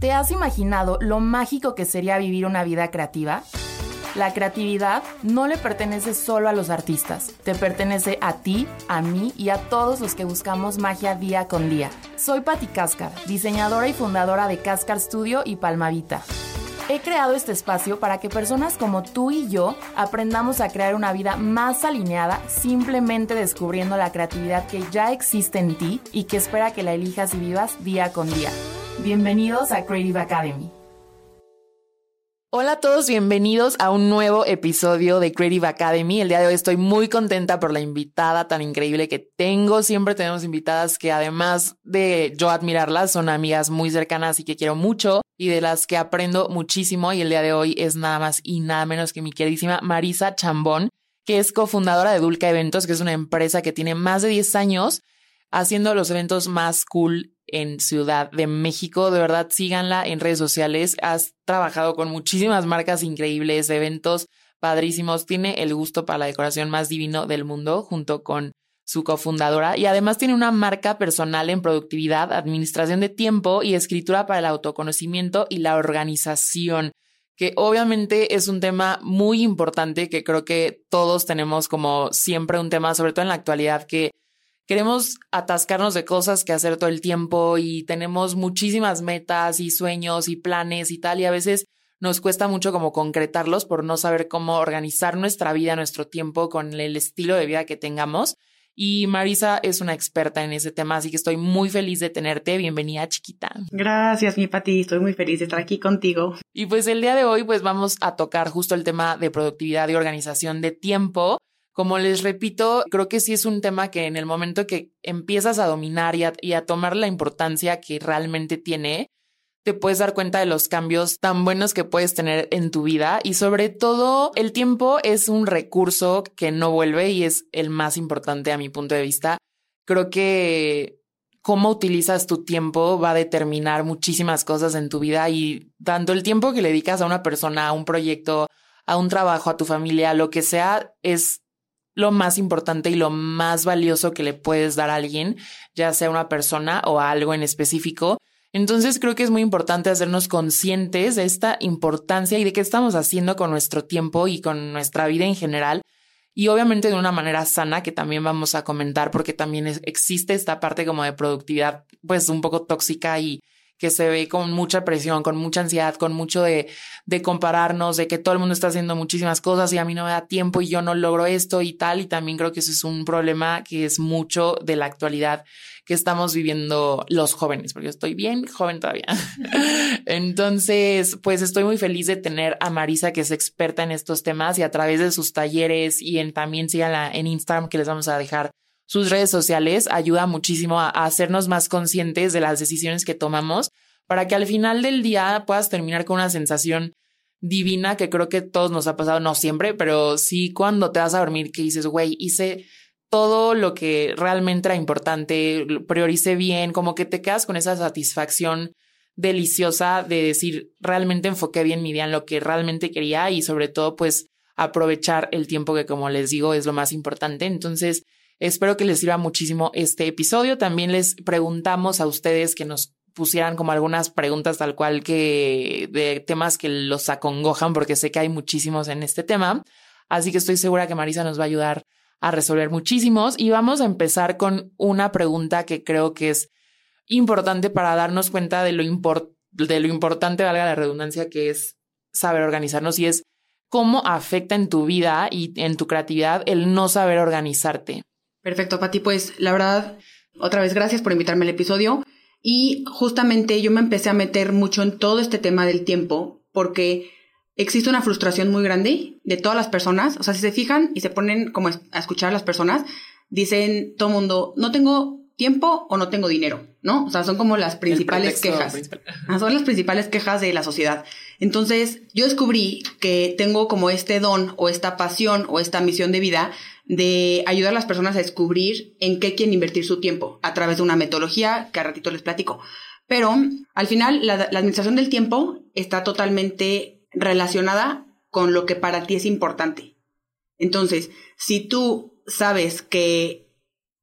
¿Te has imaginado lo mágico que sería vivir una vida creativa? La creatividad no le pertenece solo a los artistas, te pertenece a ti, a mí y a todos los que buscamos magia día con día. Soy Patti Cáscar, diseñadora y fundadora de Cáscar Studio y Palmavita. He creado este espacio para que personas como tú y yo aprendamos a crear una vida más alineada simplemente descubriendo la creatividad que ya existe en ti y que espera que la elijas y vivas día con día. Bienvenidos a Creative Academy. Hola a todos, bienvenidos a un nuevo episodio de Creative Academy. El día de hoy estoy muy contenta por la invitada tan increíble que tengo. Siempre tenemos invitadas que además de yo admirarlas, son amigas muy cercanas y que quiero mucho y de las que aprendo muchísimo. Y el día de hoy es nada más y nada menos que mi queridísima Marisa Chambón, que es cofundadora de Dulca Eventos, que es una empresa que tiene más de 10 años haciendo los eventos más cool en Ciudad de México. De verdad, síganla en redes sociales. Has trabajado con muchísimas marcas increíbles, eventos padrísimos. Tiene el gusto para la decoración más divino del mundo junto con su cofundadora y además tiene una marca personal en productividad, administración de tiempo y escritura para el autoconocimiento y la organización que obviamente es un tema muy importante que creo que todos tenemos como siempre un tema, sobre todo en la actualidad, que queremos atascarnos de cosas que hacer todo el tiempo y tenemos muchísimas metas y sueños y planes y tal y a veces nos cuesta mucho como concretarlos por no saber cómo organizar nuestra vida, nuestro tiempo con el estilo de vida que tengamos. Y Marisa es una experta en ese tema, así que estoy muy feliz de tenerte. Bienvenida, chiquita. Gracias, mi Pati. Estoy muy feliz de estar aquí contigo. Y pues el día de hoy, pues vamos a tocar justo el tema de productividad y organización de tiempo. Como les repito, creo que sí es un tema que en el momento que empiezas a dominar y a, tomar la importancia que realmente tiene, te puedes dar cuenta de los cambios tan buenos que puedes tener en tu vida y sobre todo el tiempo es un recurso que no vuelve y es el más importante a mi punto de vista. Creo que cómo utilizas tu tiempo va a determinar muchísimas cosas en tu vida y tanto el tiempo que le dedicas a una persona, a un proyecto, a un trabajo, a tu familia, lo que sea, es lo más importante y lo más valioso que le puedes dar a alguien, ya sea una persona o a algo en específico. Entonces creo que es muy importante hacernos conscientes de esta importancia y de qué estamos haciendo con nuestro tiempo y con nuestra vida en general. Y obviamente de una manera sana que también vamos a comentar porque también existe esta parte como de productividad pues un poco tóxica y que se ve con mucha presión, con mucha ansiedad, con mucho de, de compararnos, de que todo el mundo está haciendo muchísimas cosas y a mí no me da tiempo y yo no logro esto y tal. Y también creo que eso es un problema que es mucho de la actualidad que estamos viviendo los jóvenes, porque yo estoy bien joven todavía. Entonces, pues estoy muy feliz de tener a Marisa, que es experta en estos temas y a través de sus talleres y en, también síganla en Instagram, que les vamos a dejar sus redes sociales ayuda muchísimo a, hacernos más conscientes de las decisiones que tomamos para que al final del día puedas terminar con una sensación divina que creo que todos nos ha pasado, no siempre, pero sí cuando te vas a dormir que dices, güey, hice todo lo que realmente era importante, prioricé bien, como que te quedas con esa satisfacción deliciosa de decir, realmente enfoqué bien mi día en lo que realmente quería y sobre todo pues aprovechar el tiempo que como les digo es lo más importante. Entonces, Espero que les sirva muchísimo este episodio. También les preguntamos a ustedes que nos pusieran como algunas preguntas tal cual que de temas que los acongojan, porque sé que hay muchísimos en este tema. Así que estoy segura que Marisa nos va a ayudar a resolver muchísimos. Y vamos a empezar con una pregunta que creo que es importante para darnos cuenta de lo, de lo importante, valga la redundancia, que es saber organizarnos y es cómo afecta en tu vida y en tu creatividad el no saber organizarte. Perfecto, Pati. Pues la verdad, otra vez gracias por invitarme al episodio. Y justamente yo me empecé a meter mucho en todo este tema del tiempo porque existe una frustración muy grande de todas las personas. O sea, si se fijan y se ponen como a escuchar a las personas, dicen todo mundo, no tengo tiempo o no tengo dinero, ¿no? O sea, son como las principales quejas. Ah, son las principales quejas de la sociedad. Entonces, yo descubrí que tengo como este don o esta pasión o esta misión de vida de ayudar a las personas a descubrir en qué quieren invertir su tiempo a través de una metodología que a ratito les platico. Pero al final la, administración del tiempo está totalmente relacionada con lo que para ti es importante. Entonces, si tú sabes que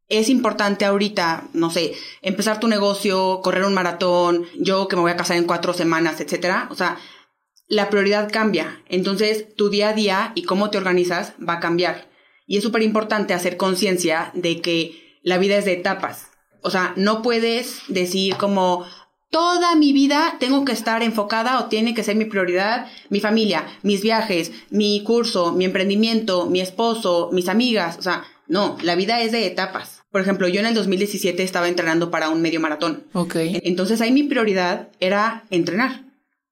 es importante ahorita, no sé, empezar tu negocio, correr un maratón, yo que me voy a casar en cuatro semanas, etcétera. O sea, la prioridad cambia. Entonces, tu día a día y cómo te organizas va a cambiar. Y es súper importante hacer conciencia de que la vida es de etapas. O sea, no puedes decir como toda mi vida tengo que estar enfocada o tiene que ser mi prioridad mi familia, mis viajes, mi curso, mi emprendimiento, mi esposo, mis amigas. O sea, no, la vida es de etapas. Por ejemplo, yo en el 2017 estaba entrenando para un medio maratón. Ok. Entonces ahí mi prioridad era entrenar.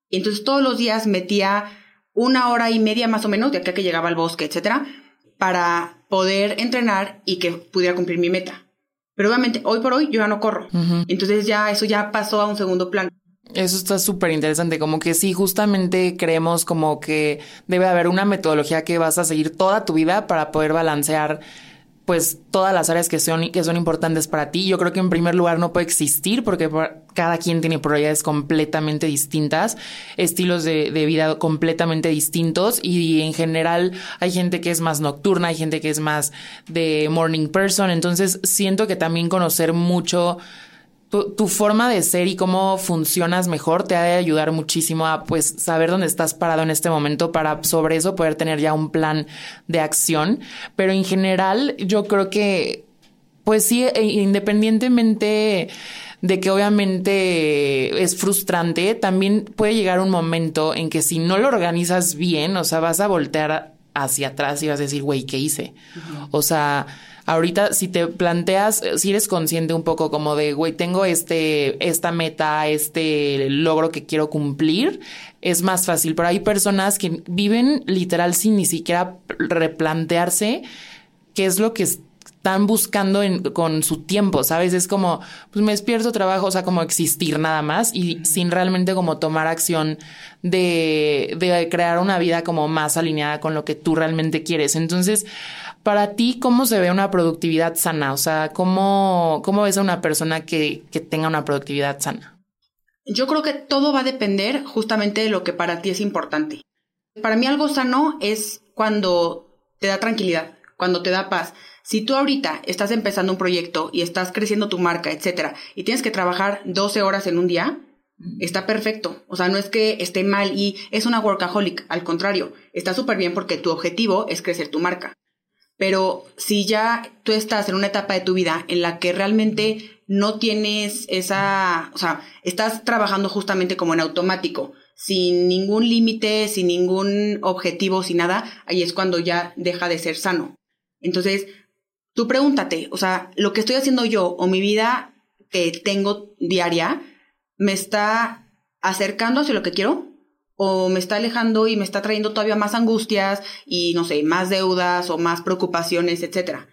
Y entonces todos los días metía una hora y media más o menos de acá que llegaba al bosque, etcétera, para poder entrenar y que pudiera cumplir mi meta. Pero obviamente hoy por hoy yo ya no corro. Entonces ya eso ya pasó a un segundo plano. Eso está súper interesante, como que sí, justamente creemos como que debe haber una metodología que vas a seguir toda tu vida para poder balancear pues todas las áreas que son, que son importantes para ti. Yo creo que en primer lugar no puede existir porque cada quien tiene prioridades completamente distintas, estilos de, de, vida completamente distintos y en general hay gente que es más nocturna, hay gente que es más de morning person. Entonces siento que también conocer mucho tu, forma de ser y cómo funcionas mejor te ha de ayudar muchísimo a pues saber dónde estás parado en este momento para sobre eso poder tener ya un plan de acción. Pero en general yo creo que pues sí, e, independientemente de que obviamente es frustrante, también puede llegar un momento en que si no lo organizas bien, o sea, vas a voltear hacia atrás y vas a decir, güey, ¿qué hice? O sea, Ahorita, si te planteas, si eres consciente un poco como de, güey, tengo este, esta meta, este logro que quiero cumplir, es más fácil. Pero hay personas que viven literal sin ni siquiera replantearse qué es lo que están buscando con su tiempo, ¿sabes? Es como, pues me despierto, trabajo, o sea, como existir nada más y sin realmente como tomar acción de, de crear una vida como más alineada con lo que tú realmente quieres. Entonces, para ti, ¿cómo se ve una productividad sana? O sea, ¿cómo, ves a una persona que, que tenga una productividad sana? Yo creo que todo va a depender justamente de lo que para ti es importante. Para mí algo sano es cuando te da tranquilidad, cuando te da paz. Si tú ahorita estás empezando un proyecto y estás creciendo tu marca, etcétera, y tienes que trabajar 12 horas en un día, está perfecto. O sea, no es que esté mal y es una workaholic, al contrario, está súper bien porque tu objetivo es crecer tu marca. Pero si ya tú estás en una etapa de tu vida en la que realmente no tienes esa, o sea, estás trabajando justamente como en automático, sin ningún límite, sin ningún objetivo, sin nada, ahí es cuando ya deja de ser sano. Entonces, tú pregúntate, o sea, lo que estoy haciendo yo o mi vida que tengo diaria, ¿me está acercando hacia lo que quiero? O me está alejando y me está trayendo todavía más angustias y no sé, más deudas o más preocupaciones, etcétera.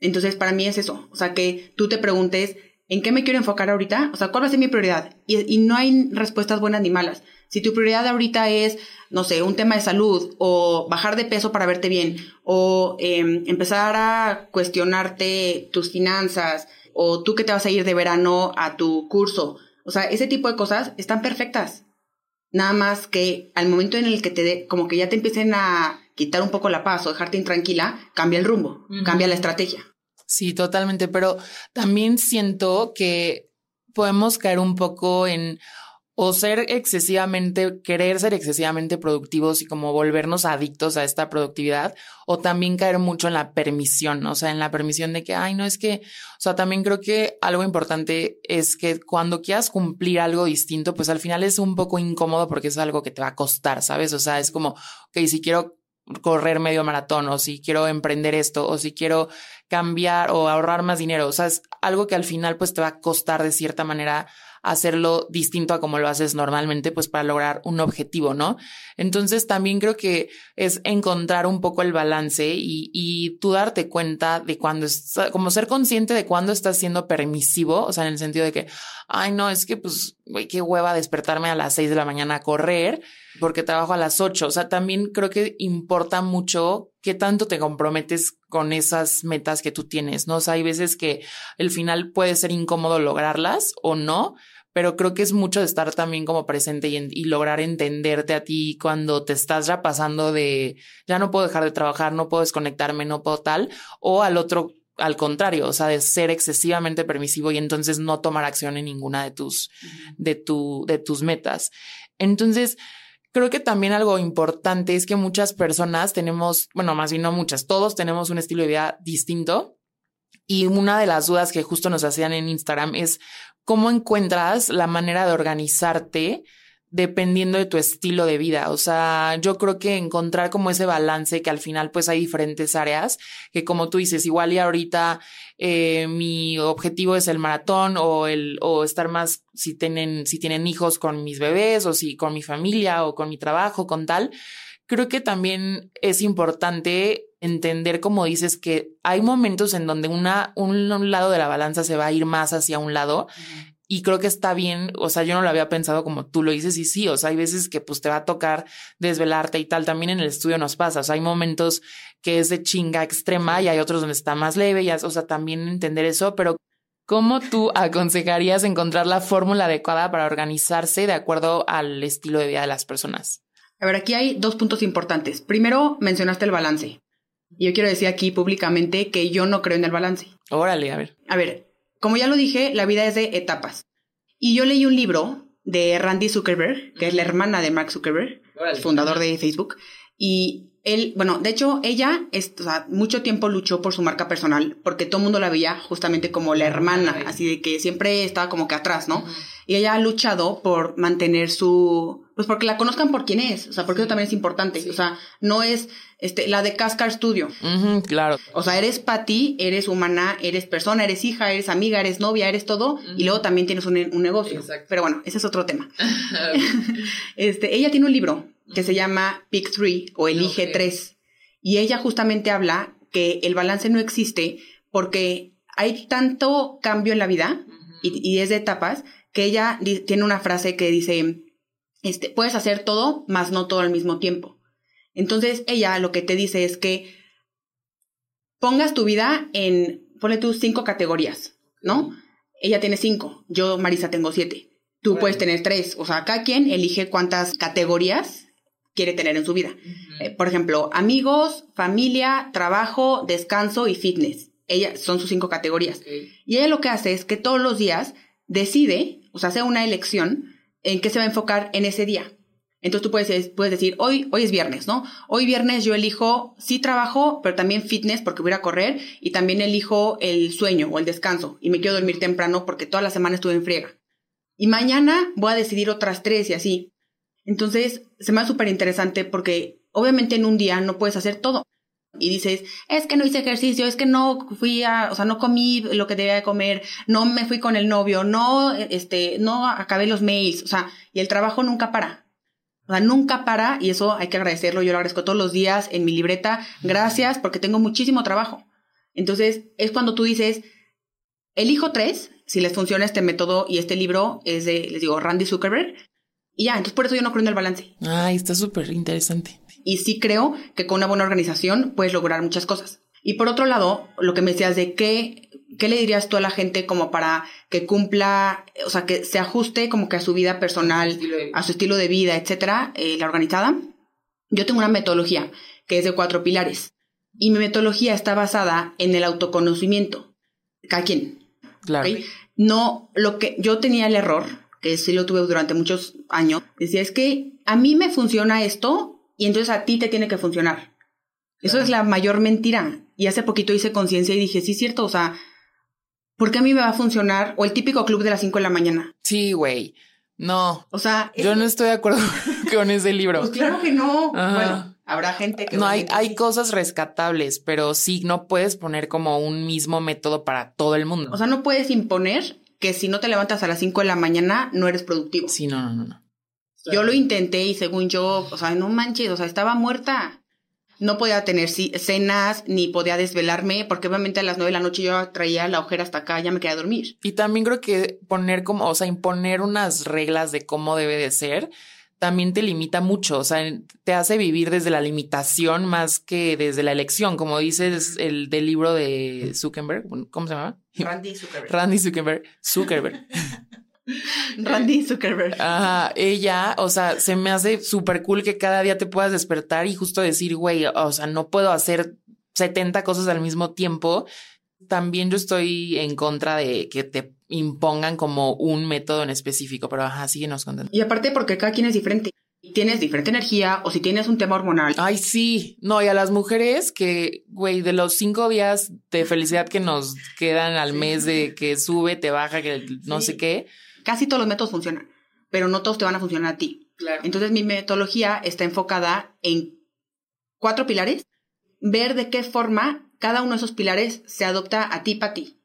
Entonces, para mí es eso, o sea, que tú te preguntes, ¿en qué me quiero enfocar ahorita? O sea, ¿cuál va a ser mi prioridad? Y, no hay respuestas buenas ni malas. Si tu prioridad ahorita es, no sé, un tema de salud o bajar de peso para verte bien o em, empezar a cuestionarte tus finanzas o tú que te vas a ir de verano a tu curso, o sea, ese tipo de cosas están perfectas. Nada más que al momento en el que te de, como que ya te empiecen a quitar un poco la paz o dejarte intranquila, cambia el rumbo, cambia la estrategia. Sí, totalmente, pero también siento que podemos caer un poco en o ser excesivamente, querer ser excesivamente productivos y como volvernos adictos a esta productividad, o también caer mucho en la permisión, o sea, en la permisión de que, ay, no es que, o sea, también creo que algo importante es que cuando quieras cumplir algo distinto, pues al final es un poco incómodo porque es algo que te va a costar, ¿sabes? O sea, es como, ok, si quiero correr medio maratón o si quiero emprender esto o si quiero cambiar o ahorrar más dinero, o sea, es algo que al final pues te va a costar de cierta manera hacerlo distinto a como lo haces normalmente, pues para lograr un objetivo, ¿no? Entonces también creo que es encontrar un poco el balance y, y tú darte cuenta de cuando es, como ser consciente de cuándo estás siendo permisivo, o sea, en el sentido de que, ay, no, es que pues, güey, qué hueva despertarme a las seis de la mañana a correr porque trabajo a las ocho. O sea, también creo que importa mucho qué tanto te comprometes con esas metas que tú tienes, ¿no? O sea, hay veces que el final puede ser incómodo lograrlas o no, pero creo que es mucho de estar también como presente y, lograr entenderte a ti cuando te estás ya pasando de ya no puedo dejar de trabajar, no puedo desconectarme, no puedo tal, o al otro al contrario, o sea, de ser excesivamente permisivo y entonces no tomar acción en ninguna de tus, de tu, de tus metas. Entonces, creo que también algo importante es que muchas personas tenemos, bueno, más bien no muchas, todos tenemos un estilo de vida distinto. Y una de las dudas que justo nos hacían en Instagram es cómo encuentras la manera de organizarte dependiendo de tu estilo de vida. O sea, yo creo que encontrar como ese balance que al final pues hay diferentes áreas que como tú dices, igual y ahorita eh, mi objetivo es el maratón o el o estar más si tienen si tienen hijos con mis bebés o si con mi familia o con mi trabajo con tal. Creo que también es importante entender, como dices, que hay momentos en donde una, un, lado de la balanza se va a ir más hacia un lado y creo que está bien, o sea, yo no lo había pensado como tú lo dices y sí, o sea, hay veces que pues te va a tocar desvelarte y tal, también en el estudio nos pasa, o sea, hay momentos que es de chinga extrema y hay otros donde está más leve, y, o sea, también entender eso, pero ¿cómo tú aconsejarías encontrar la fórmula adecuada para organizarse de acuerdo al estilo de vida de las personas? A ver, aquí hay dos puntos importantes. Primero, mencionaste el balance. Y yo quiero decir aquí públicamente que yo no creo en el balance. Órale, a ver. A ver, como ya lo dije, la vida es de etapas. Y yo leí un libro de Randy Zuckerberg, que es la hermana de Mark Zuckerberg, fundador de Facebook, y él, bueno, de hecho, ella, es, o sea, mucho tiempo luchó por su marca personal, porque todo el mundo la veía justamente como la hermana, así de que siempre estaba como que atrás, ¿no? Y ella ha luchado por mantener su, pues porque la conozcan por quién es, o sea, porque eso también es importante, o sea, no es, este, la de Cascar Studio. claro. O sea, eres ti, eres humana, eres persona, eres hija, eres amiga, eres novia, eres todo, y luego también tienes un, un negocio. Exacto. Pero bueno, ese es otro tema. este, ella tiene un libro que se llama Pick Three o Elige Tres. Y ella justamente habla que el balance no existe porque hay tanto cambio en la vida y, es de etapas que ella tiene una frase que dice, este, puedes hacer todo, más no todo al mismo tiempo. Entonces ella lo que te dice es que pongas tu vida en, ponle tus cinco categorías, ¿no? Ella tiene cinco, yo Marisa tengo siete. Tú puedes tener tres, o sea, cada quien elige cuántas categorías quiere tener en su vida. Eh, por ejemplo, amigos, familia, trabajo, descanso y fitness. Ella son sus cinco categorías. Y ella lo que hace es que todos los días decide, o sea, hace una elección en qué se va a enfocar en ese día. Entonces tú puedes, puedes decir, hoy, hoy es viernes, ¿no? Hoy viernes yo elijo, sí trabajo, pero también fitness porque voy a correr y también elijo el sueño o el descanso y me quiero dormir temprano porque toda la semana estuve en friega. Y mañana voy a decidir otras tres y así. Entonces, se me hace súper interesante porque obviamente en un día no puedes hacer todo. Y dices, es que no hice ejercicio, es que no fui a, o sea, no comí lo que debía de comer, no me fui con el novio, no, este, no acabé los mails, o sea, y el trabajo nunca para. O sea, nunca para y eso hay que agradecerlo. Yo lo agradezco todos los días en mi libreta. Gracias porque tengo muchísimo trabajo. Entonces, es cuando tú dices, elijo tres, si les funciona este método y este libro es de, les digo, Randy Zuckerberg, y ya, entonces por eso yo no creo en el balance. Ay, está súper interesante. Y sí creo que con una buena organización puedes lograr muchas cosas. Y por otro lado, lo que me decías de qué, qué le dirías tú a la gente como para que cumpla, o sea, que se ajuste como que a su vida personal, a su estilo de vida, etcétera, eh, la organizada. Yo tengo una metodología que es de cuatro pilares. Y mi metodología está basada en el autoconocimiento. Cada quien. Claro. No, lo que yo tenía el error que sí lo tuve durante muchos años, decía, es que a mí me funciona esto y entonces a ti te tiene que funcionar. Eso es la mayor mentira. Y hace poquito hice conciencia y dije, sí, es cierto, o sea, ¿por qué a mí me va a funcionar? O el típico club de las 5 de la mañana. Sí, güey. No. O sea, yo no estoy de acuerdo con ese libro. Pues claro que no. Bueno, habrá gente que no hay hay cosas rescatables, pero sí no puedes poner como un mismo método para todo el mundo. O sea, no puedes imponer que si no te levantas a las 5 de la mañana no eres productivo. Sí, no, no, no. Yo lo intenté y según yo, o sea, no manches, o sea, estaba muerta. No podía tener cenas ni podía desvelarme porque obviamente a las 9 de la noche yo traía la ojera hasta acá, ya me quedé a dormir. Y también creo que poner como, o sea, imponer unas reglas de cómo debe de ser también te limita mucho, o sea, te hace vivir desde la limitación más que desde la elección, como dices el del libro de Zuckerberg, ¿cómo se llama? Randy Zuckerberg. Randy Zuckerberg. Zuckerberg. Randy Zuckerberg. Ajá, ella, o sea, se me hace súper cool que cada día te puedas despertar y justo decir, güey, o sea, no puedo hacer 70 cosas al mismo tiempo También yo estoy en contra de que te impongan como un método en específico, pero ajá, síguenos contando. Y aparte porque cada quien es diferente. Tienes diferente energía o si tienes un tema hormonal. Ay, sí. No, y a las mujeres que, güey, de los cinco días de felicidad que nos quedan al mes de que sube, te baja, que no sé qué. Casi todos los métodos funcionan, pero no todos te van a funcionar a ti. Claro. Entonces mi metodología está enfocada en cuatro pilares, ver de qué forma cada uno de esos pilares se adopta a ti para ti,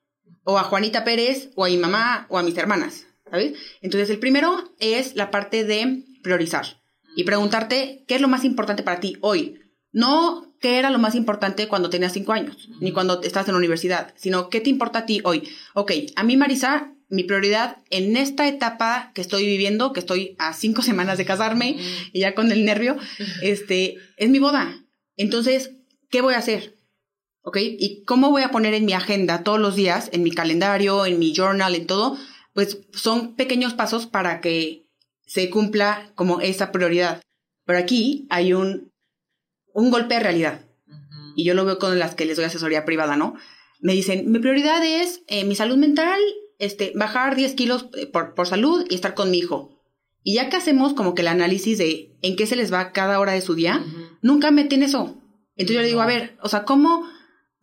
o a Juanita Pérez, o a mi mamá, o a mis hermanas, ¿sabes? Entonces el primero es la parte de priorizar y preguntarte qué es lo más importante para ti hoy. No qué era lo más importante cuando tenías cinco años, ni cuando estás en la universidad, sino qué te importa a ti hoy. Ok, a mí Marisa, mi prioridad en esta etapa que estoy viviendo, que estoy a cinco semanas de casarme y ya con el nervio, este, es mi boda. Entonces, ¿qué voy a hacer? ¿Ok? ¿Y cómo voy a poner en mi agenda todos los días, en mi calendario, en mi journal, en todo? Pues son pequeños pasos para que se cumpla como esa prioridad. Pero aquí hay un, un golpe de realidad. Y yo lo veo con las que les doy asesoría privada, ¿no? Me dicen, mi prioridad es eh, mi salud mental, este, bajar 10 kilos eh, por, por salud y estar con mi hijo. Y ya que hacemos como que el análisis de en qué se les va cada hora de su día, nunca meten eso. Entonces yo le digo, a ver, o sea, ¿cómo?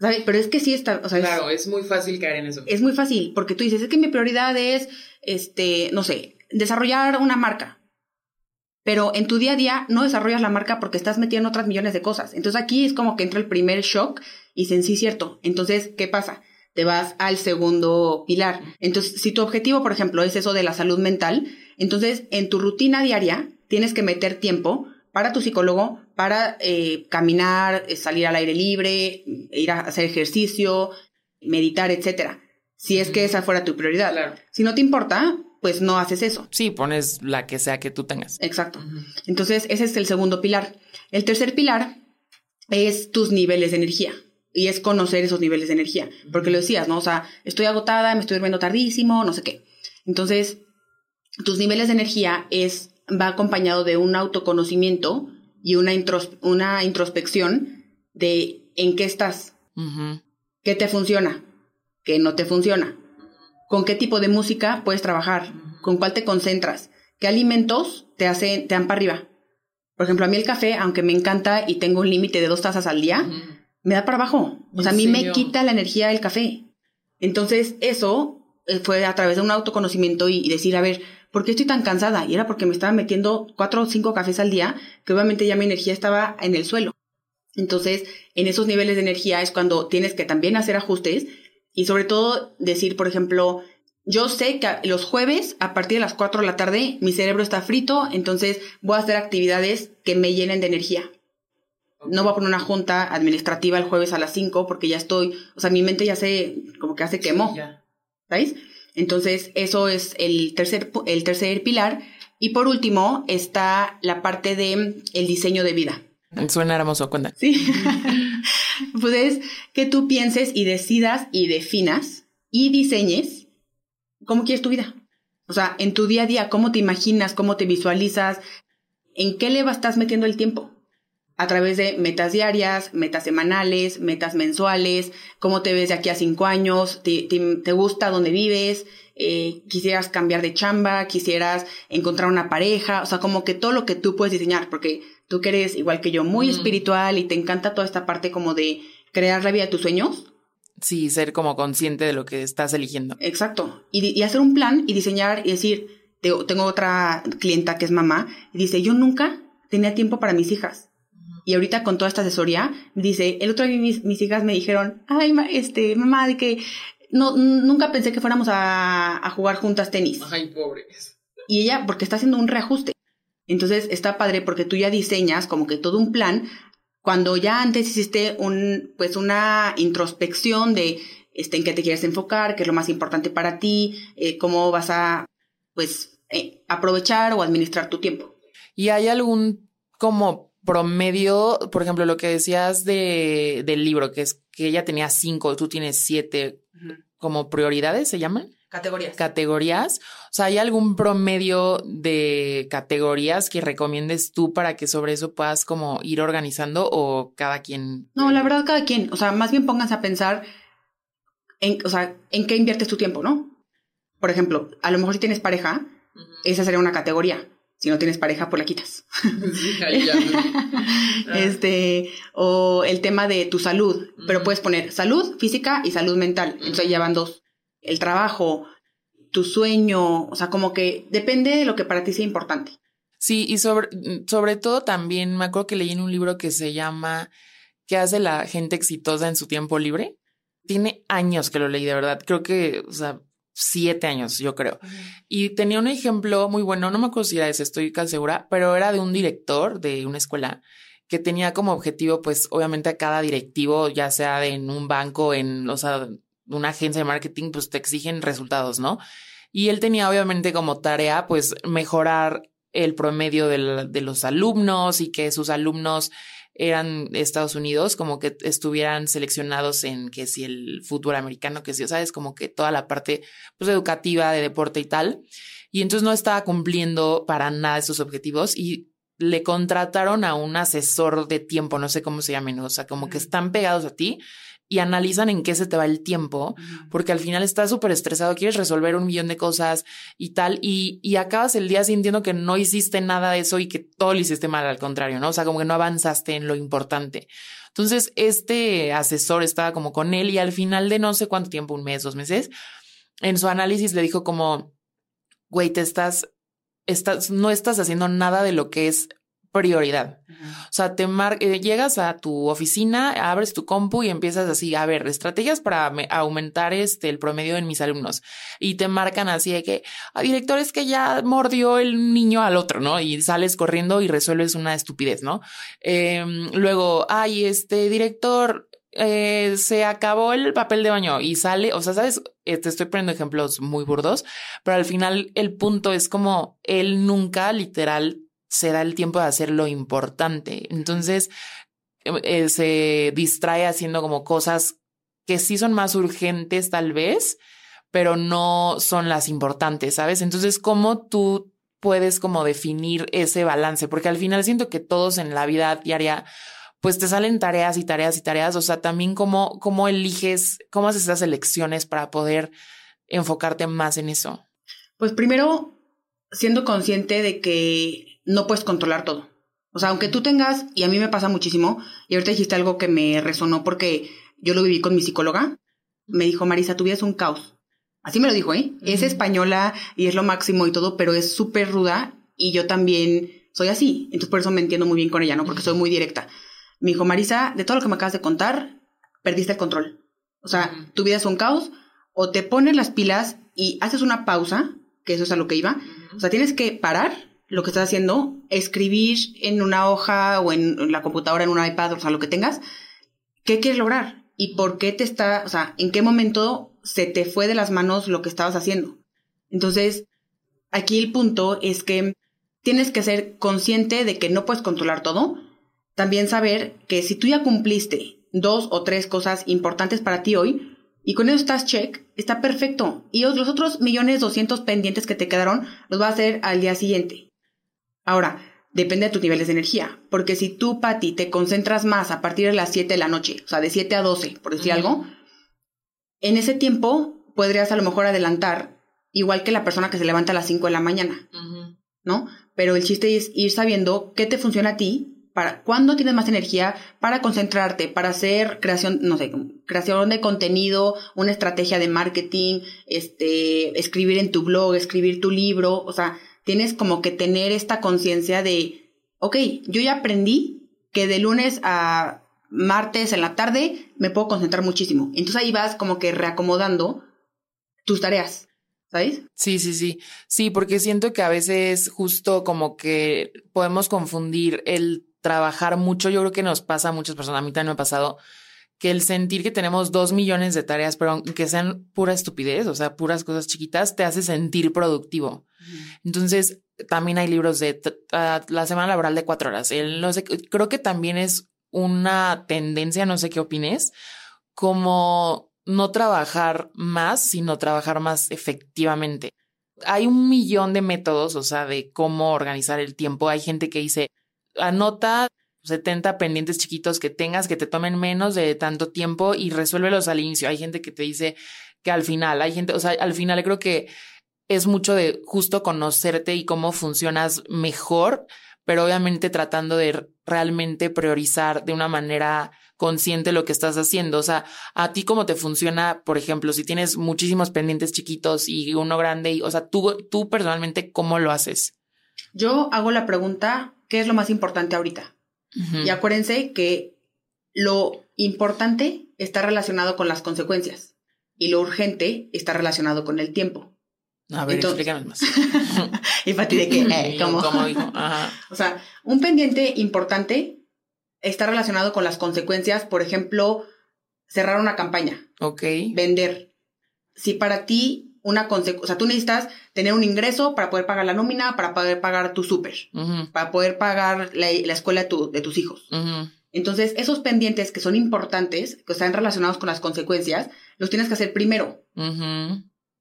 ¿Sabes? Pero es que sí está, o sea, es- Claro, es muy fácil caer en eso. es muy fácil, porque tú dices, es que mi prioridad es, este, no sé, desarrollar una marca. Pero en tu día a día no desarrollas la marca porque estás metiendo otras millones de cosas. Entonces aquí es como que entra el primer shock y dicen, sí, cierto. Entonces, ¿qué pasa? Te vas al segundo pilar. Entonces, si tu objetivo, por ejemplo, es eso de la salud mental, entonces en tu rutina diaria tienes que meter tiempo para tu psicólogo, para eh, caminar, eh, salir al aire libre, ir a hacer ejercicio, meditar, etcétera. Si es que esa fuera tu prioridad. Claro. Si no te importa, pues no haces eso. Sí, pones la que sea que tú tengas. Exacto. Entonces, ese es el segundo pilar. El tercer pilar es tus niveles de energía. Y es conocer esos niveles de energía. Porque lo decías, ¿no? O sea, estoy agotada, me estoy durmiendo tardísimo, no sé qué. Entonces, tus niveles de energía es, va acompañado de un autoconocimiento y una, una introspección de en qué estás, qué te funciona, qué no te funciona, con qué tipo de música puedes trabajar, con cuál te concentras, qué alimentos te hacen, te dan para arriba. Por ejemplo, a mí el café, aunque me encanta y tengo un límite de dos tazas al día, me da para abajo. O sea, a ¿En mí me quita la energía el café. Entonces, eso eh, fue a través de un autoconocimiento y, y decir, a ver, ¿por qué estoy tan cansada? Y era porque me estaba metiendo cuatro o cinco cafés al día, que obviamente ya mi energía estaba en el suelo. Entonces, en esos niveles de energía es cuando tienes que también hacer ajustes y sobre todo decir, por ejemplo, yo sé que los jueves a partir de las 4 de la tarde mi cerebro está frito, entonces voy a hacer actividades que me llenen de energía. No voy a poner una junta administrativa el jueves a las 5 porque ya estoy, o sea, mi mente ya se, como que ya se quemó. ¿sabéis? Entonces, eso es el tercer, el tercer pilar. Y por último, está la parte de el diseño de vida. Suena hermoso, cuenta. Sí. pues es que tú pienses y decidas y definas y diseñes cómo quieres tu vida. O sea, en tu día a día, cómo te imaginas, cómo te visualizas, en qué leva estás metiendo el tiempo. A través de metas diarias, metas semanales, metas mensuales, cómo te ves de aquí a cinco años, te, te- te gusta dónde vives, eh, quisieras cambiar de chamba, quisieras encontrar una pareja, o sea, como que todo lo que tú puedes diseñar, porque tú que eres igual que yo, muy espiritual y te encanta toda esta parte como de crear la vida de tus sueños. Sí, ser como consciente de lo que estás eligiendo. Exacto. Y, y hacer un plan y diseñar y decir, te- tengo otra clienta que es mamá y dice, yo nunca tenía tiempo para mis hijas. Y ahorita con toda esta asesoría, dice, el otro día mis, mis hijas me dijeron, ay, ma- este, mamá, de que no, nunca pensé que fuéramos a, a jugar juntas tenis. Ay, pobres. Y ella, porque está haciendo un reajuste. Entonces está padre porque tú ya diseñas como que todo un plan cuando ya antes hiciste un, pues una introspección de este, en qué te quieres enfocar, qué es lo más importante para ti, eh, cómo vas a, pues, eh, aprovechar o administrar tu tiempo. ¿Y hay algún como promedio, por ejemplo, lo que decías de, del libro, que es que ella tenía cinco, tú tienes siete, como prioridades se llaman? Categorías. categorías. O sea, ¿hay algún promedio de categorías que recomiendes tú para que sobre eso puedas como ir organizando o cada quien? No, la verdad, cada quien. O sea, más bien pónganse a pensar en, o sea, en qué inviertes tu tiempo, ¿no? Por ejemplo, a lo mejor si tienes pareja, esa sería una categoría. Si no tienes pareja, pues la quitas. este, o el tema de tu salud, pero puedes poner salud física y salud mental. Entonces ya van dos. El trabajo, tu sueño, o sea, como que depende de lo que para ti sea importante. Sí, y sobre, sobre todo también me acuerdo que leí en un libro que se llama ¿Qué hace la gente exitosa en su tiempo libre? Tiene años que lo leí, de verdad. Creo que, o sea, siete años, yo creo. Y tenía un ejemplo muy bueno, no me acuerdo si era ese, estoy casi segura, pero era de un director de una escuela que tenía como objetivo, pues obviamente a cada directivo, ya sea en un banco, en, o sea, una agencia de marketing, pues te exigen resultados, ¿no? Y él tenía obviamente como tarea, pues, mejorar el promedio de los alumnos y que sus alumnos eran Estados Unidos, como que estuvieran seleccionados en que si el fútbol americano, que si, sabes, como que toda la parte pues educativa de deporte y tal. Y entonces no estaba cumpliendo para nada esos objetivos y le contrataron a un asesor de tiempo, no sé cómo se llamen, o sea, como que están pegados a ti y analizan en qué se te va el tiempo, porque al final estás súper estresado, quieres resolver un millón de cosas y tal, y, y acabas el día sintiendo que no hiciste nada de eso y que todo lo hiciste mal, al contrario, ¿no? O sea, como que no avanzaste en lo importante. Entonces, este asesor estaba como con él y al final de no sé cuánto tiempo, un mes, dos meses, en su análisis le dijo como, güey, te estás, estás, no estás haciendo nada de lo que es prioridad. O sea, te mar eh, llegas a tu oficina, abres tu compu y empiezas así, a ver, estrategias para aumentar este el promedio en mis alumnos. Y te marcan así de que, a ah, director, es que ya mordió el niño al otro, ¿no? Y sales corriendo y resuelves una estupidez, ¿no? Em, luego, ay, este director, eh, se acabó el papel de baño y sale, o sea, sabes, eh, te estoy poniendo ejemplos muy burdos, pero al final el punto es como él nunca literal se da el tiempo de hacer lo importante. Entonces, eh, se distrae haciendo como cosas que sí son más urgentes tal vez, pero no son las importantes, ¿sabes? Entonces, ¿cómo tú puedes como definir ese balance? Porque al final siento que todos en la vida diaria, pues te salen tareas y tareas y tareas, o sea, también cómo, cómo eliges, cómo haces esas elecciones para poder enfocarte más en eso. Pues primero, siendo consciente de que no puedes controlar todo. O sea, aunque tú tengas, y a mí me pasa muchísimo, y ahorita dijiste algo que me resonó porque yo lo viví con mi psicóloga, me dijo, Marisa, tu vida es un caos. Así me lo dijo, ¿eh? Es española y es lo máximo y todo, pero es súper ruda y yo también soy así. Entonces por eso me entiendo muy bien con ella, ¿no? Porque soy muy directa. Me dijo, Marisa, de todo lo que me acabas de contar, perdiste el control. O sea, tu vida es un caos, o te pones las pilas y haces una pausa, que eso es a lo que iba. O sea, tienes que parar lo que estás haciendo, escribir en una hoja o en la computadora, en un iPad, o sea, lo que tengas, ¿qué quieres lograr? ¿Y por qué te está, o sea, en qué momento se te fue de las manos lo que estabas haciendo? Entonces, aquí el punto es que tienes que ser consciente de que no puedes controlar todo. También saber que si tú ya cumpliste dos o tres cosas importantes para ti hoy, y con eso estás check, está perfecto. Y los otros millones doscientos pendientes que te quedaron, los vas a hacer al día siguiente. Ahora, depende de tus niveles de energía, porque si tú, Patti, te concentras más a partir de las 7 de la noche, o sea, de 7 a 12, por decir algo, en ese tiempo podrías a lo mejor adelantar, igual que la persona que se levanta a las 5 de la mañana, ¿no? Pero el chiste es ir sabiendo qué te funciona a ti, para cuándo tienes más energía para concentrarte, para hacer creación, no sé, creación de contenido, una estrategia de marketing, este, escribir en tu blog, escribir tu libro, o sea, tienes como que tener esta conciencia de, ok, yo ya aprendí que de lunes a martes en la tarde me puedo concentrar muchísimo. Entonces ahí vas como que reacomodando tus tareas. ¿Sabes? Sí, sí, sí. Sí, porque siento que a veces justo como que podemos confundir el trabajar mucho. Yo creo que nos pasa a muchas personas. A mí también me ha pasado que el sentir que tenemos dos millones de tareas, pero que sean pura estupidez, o sea, puras cosas chiquitas, te hace sentir productivo. Entonces, también hay libros de ah, la semana laboral de cuatro horas. No sé, creo que también es una tendencia, no sé qué opines, como no trabajar más, sino trabajar más efectivamente. Hay un millón de métodos, o sea, de cómo organizar el tiempo. Hay gente que dice, anota 70 pendientes chiquitos que tengas que te tomen menos de tanto tiempo y resuélvelos al inicio. Hay gente que te dice que al final, hay gente, o sea, al final creo que es mucho de justo conocerte y cómo funcionas mejor, pero obviamente tratando de realmente priorizar de una manera consciente lo que estás haciendo. O sea, a ti cómo te funciona, por ejemplo, si tienes muchísimos pendientes chiquitos y uno grande, y, o sea, tú, tú personalmente, ¿cómo lo haces? Yo hago la pregunta, ¿qué es lo más importante ahorita? Y acuérdense que lo importante está relacionado con las consecuencias y lo urgente está relacionado con el tiempo. A ver, explícame más. y para ti de qué, eh, ¿cómo? dijo? O sea, un pendiente importante está relacionado con las consecuencias, por ejemplo, cerrar una campaña. Ok. Vender. Si para ti una consecuencia, o sea, tú necesitas tener un ingreso para poder pagar la nómina, para poder pagar tu súper, para poder pagar la, escuela de, tus hijos. Entonces, esos pendientes que son importantes, que están relacionados con las consecuencias, los tienes que hacer primero.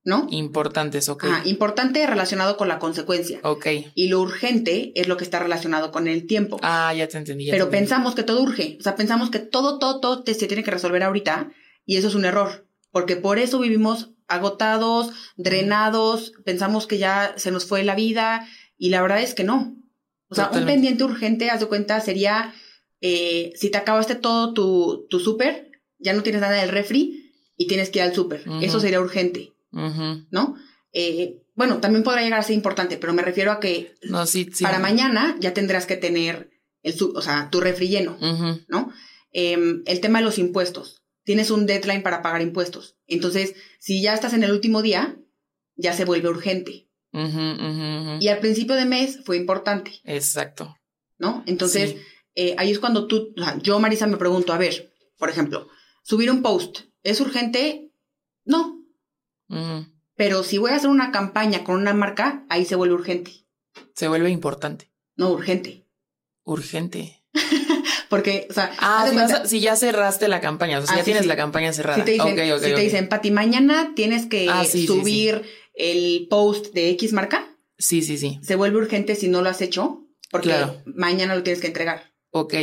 ¿No? Importantes, ok. Ah, importante relacionado con la consecuencia. Ok. Y lo urgente es lo que está relacionado con el tiempo. Ah, ya te entendí. Pero pensamos que todo urge. O sea, pensamos que todo, todo, todo se tiene que resolver ahorita. Y eso es un error. Porque por eso vivimos agotados, drenados, pensamos que ya se nos fue la vida. Y la verdad es que no. O sea, un pendiente urgente, haz de cuenta, sería eh, si te acabaste todo tu, tu súper, ya no tienes nada del refri y tienes que ir al súper. Eso sería urgente. ¿No? Eh, bueno, también podrá llegar a ser importante, pero me refiero a que no, sí, para mañana ya tendrás que tener el, o sea, tu refri lleno, ¿no? Em, el tema de los impuestos. Tienes un deadline para pagar impuestos. Entonces, si ya estás en el último día, ya se vuelve urgente. y al principio de mes fue importante. Exacto. ¿No? Entonces, eh, ahí es cuando tú, o sea, yo, Marisa, me pregunto, a ver, por ejemplo, subir un post, ¿es urgente? No, pero si voy a hacer una campaña con una marca, ahí se vuelve urgente. Se vuelve importante. No, urgente. Urgente. Porque, o sea, ah, si, ya cerraste la campaña, o sea, si ya ah, tienes la campaña cerrada. Si te dicen, si te dicen Pati, mañana tienes que ah, subir el post de X marca. Sí, sí, sí. Se vuelve urgente si no lo has hecho, porque mañana lo tienes que entregar. Ok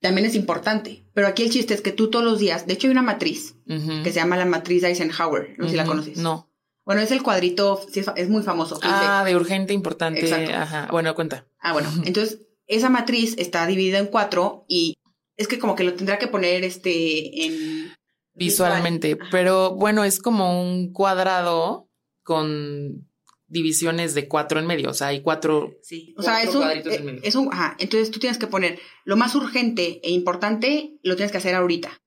también es importante. Pero aquí el chiste es que tú todos los días, de hecho hay una matriz que se llama la matriz Eisenhower, no sé si la conoces. No. Bueno, es el cuadrito, es, muy famoso. Ah, de urgente, importante. Exacto. Ajá. Bueno, cuenta. Ah, bueno. Entonces, esa matriz está dividida en cuatro y es que como que lo tendrá que poner este en... Visualmente, pero bueno, es como un cuadrado con divisiones de cuatro en medio, o sea, hay cuatro. Sí, o sea, es un, eh, es un, ajá, entonces tú tienes que poner lo más urgente e importante, lo tienes que hacer ahorita.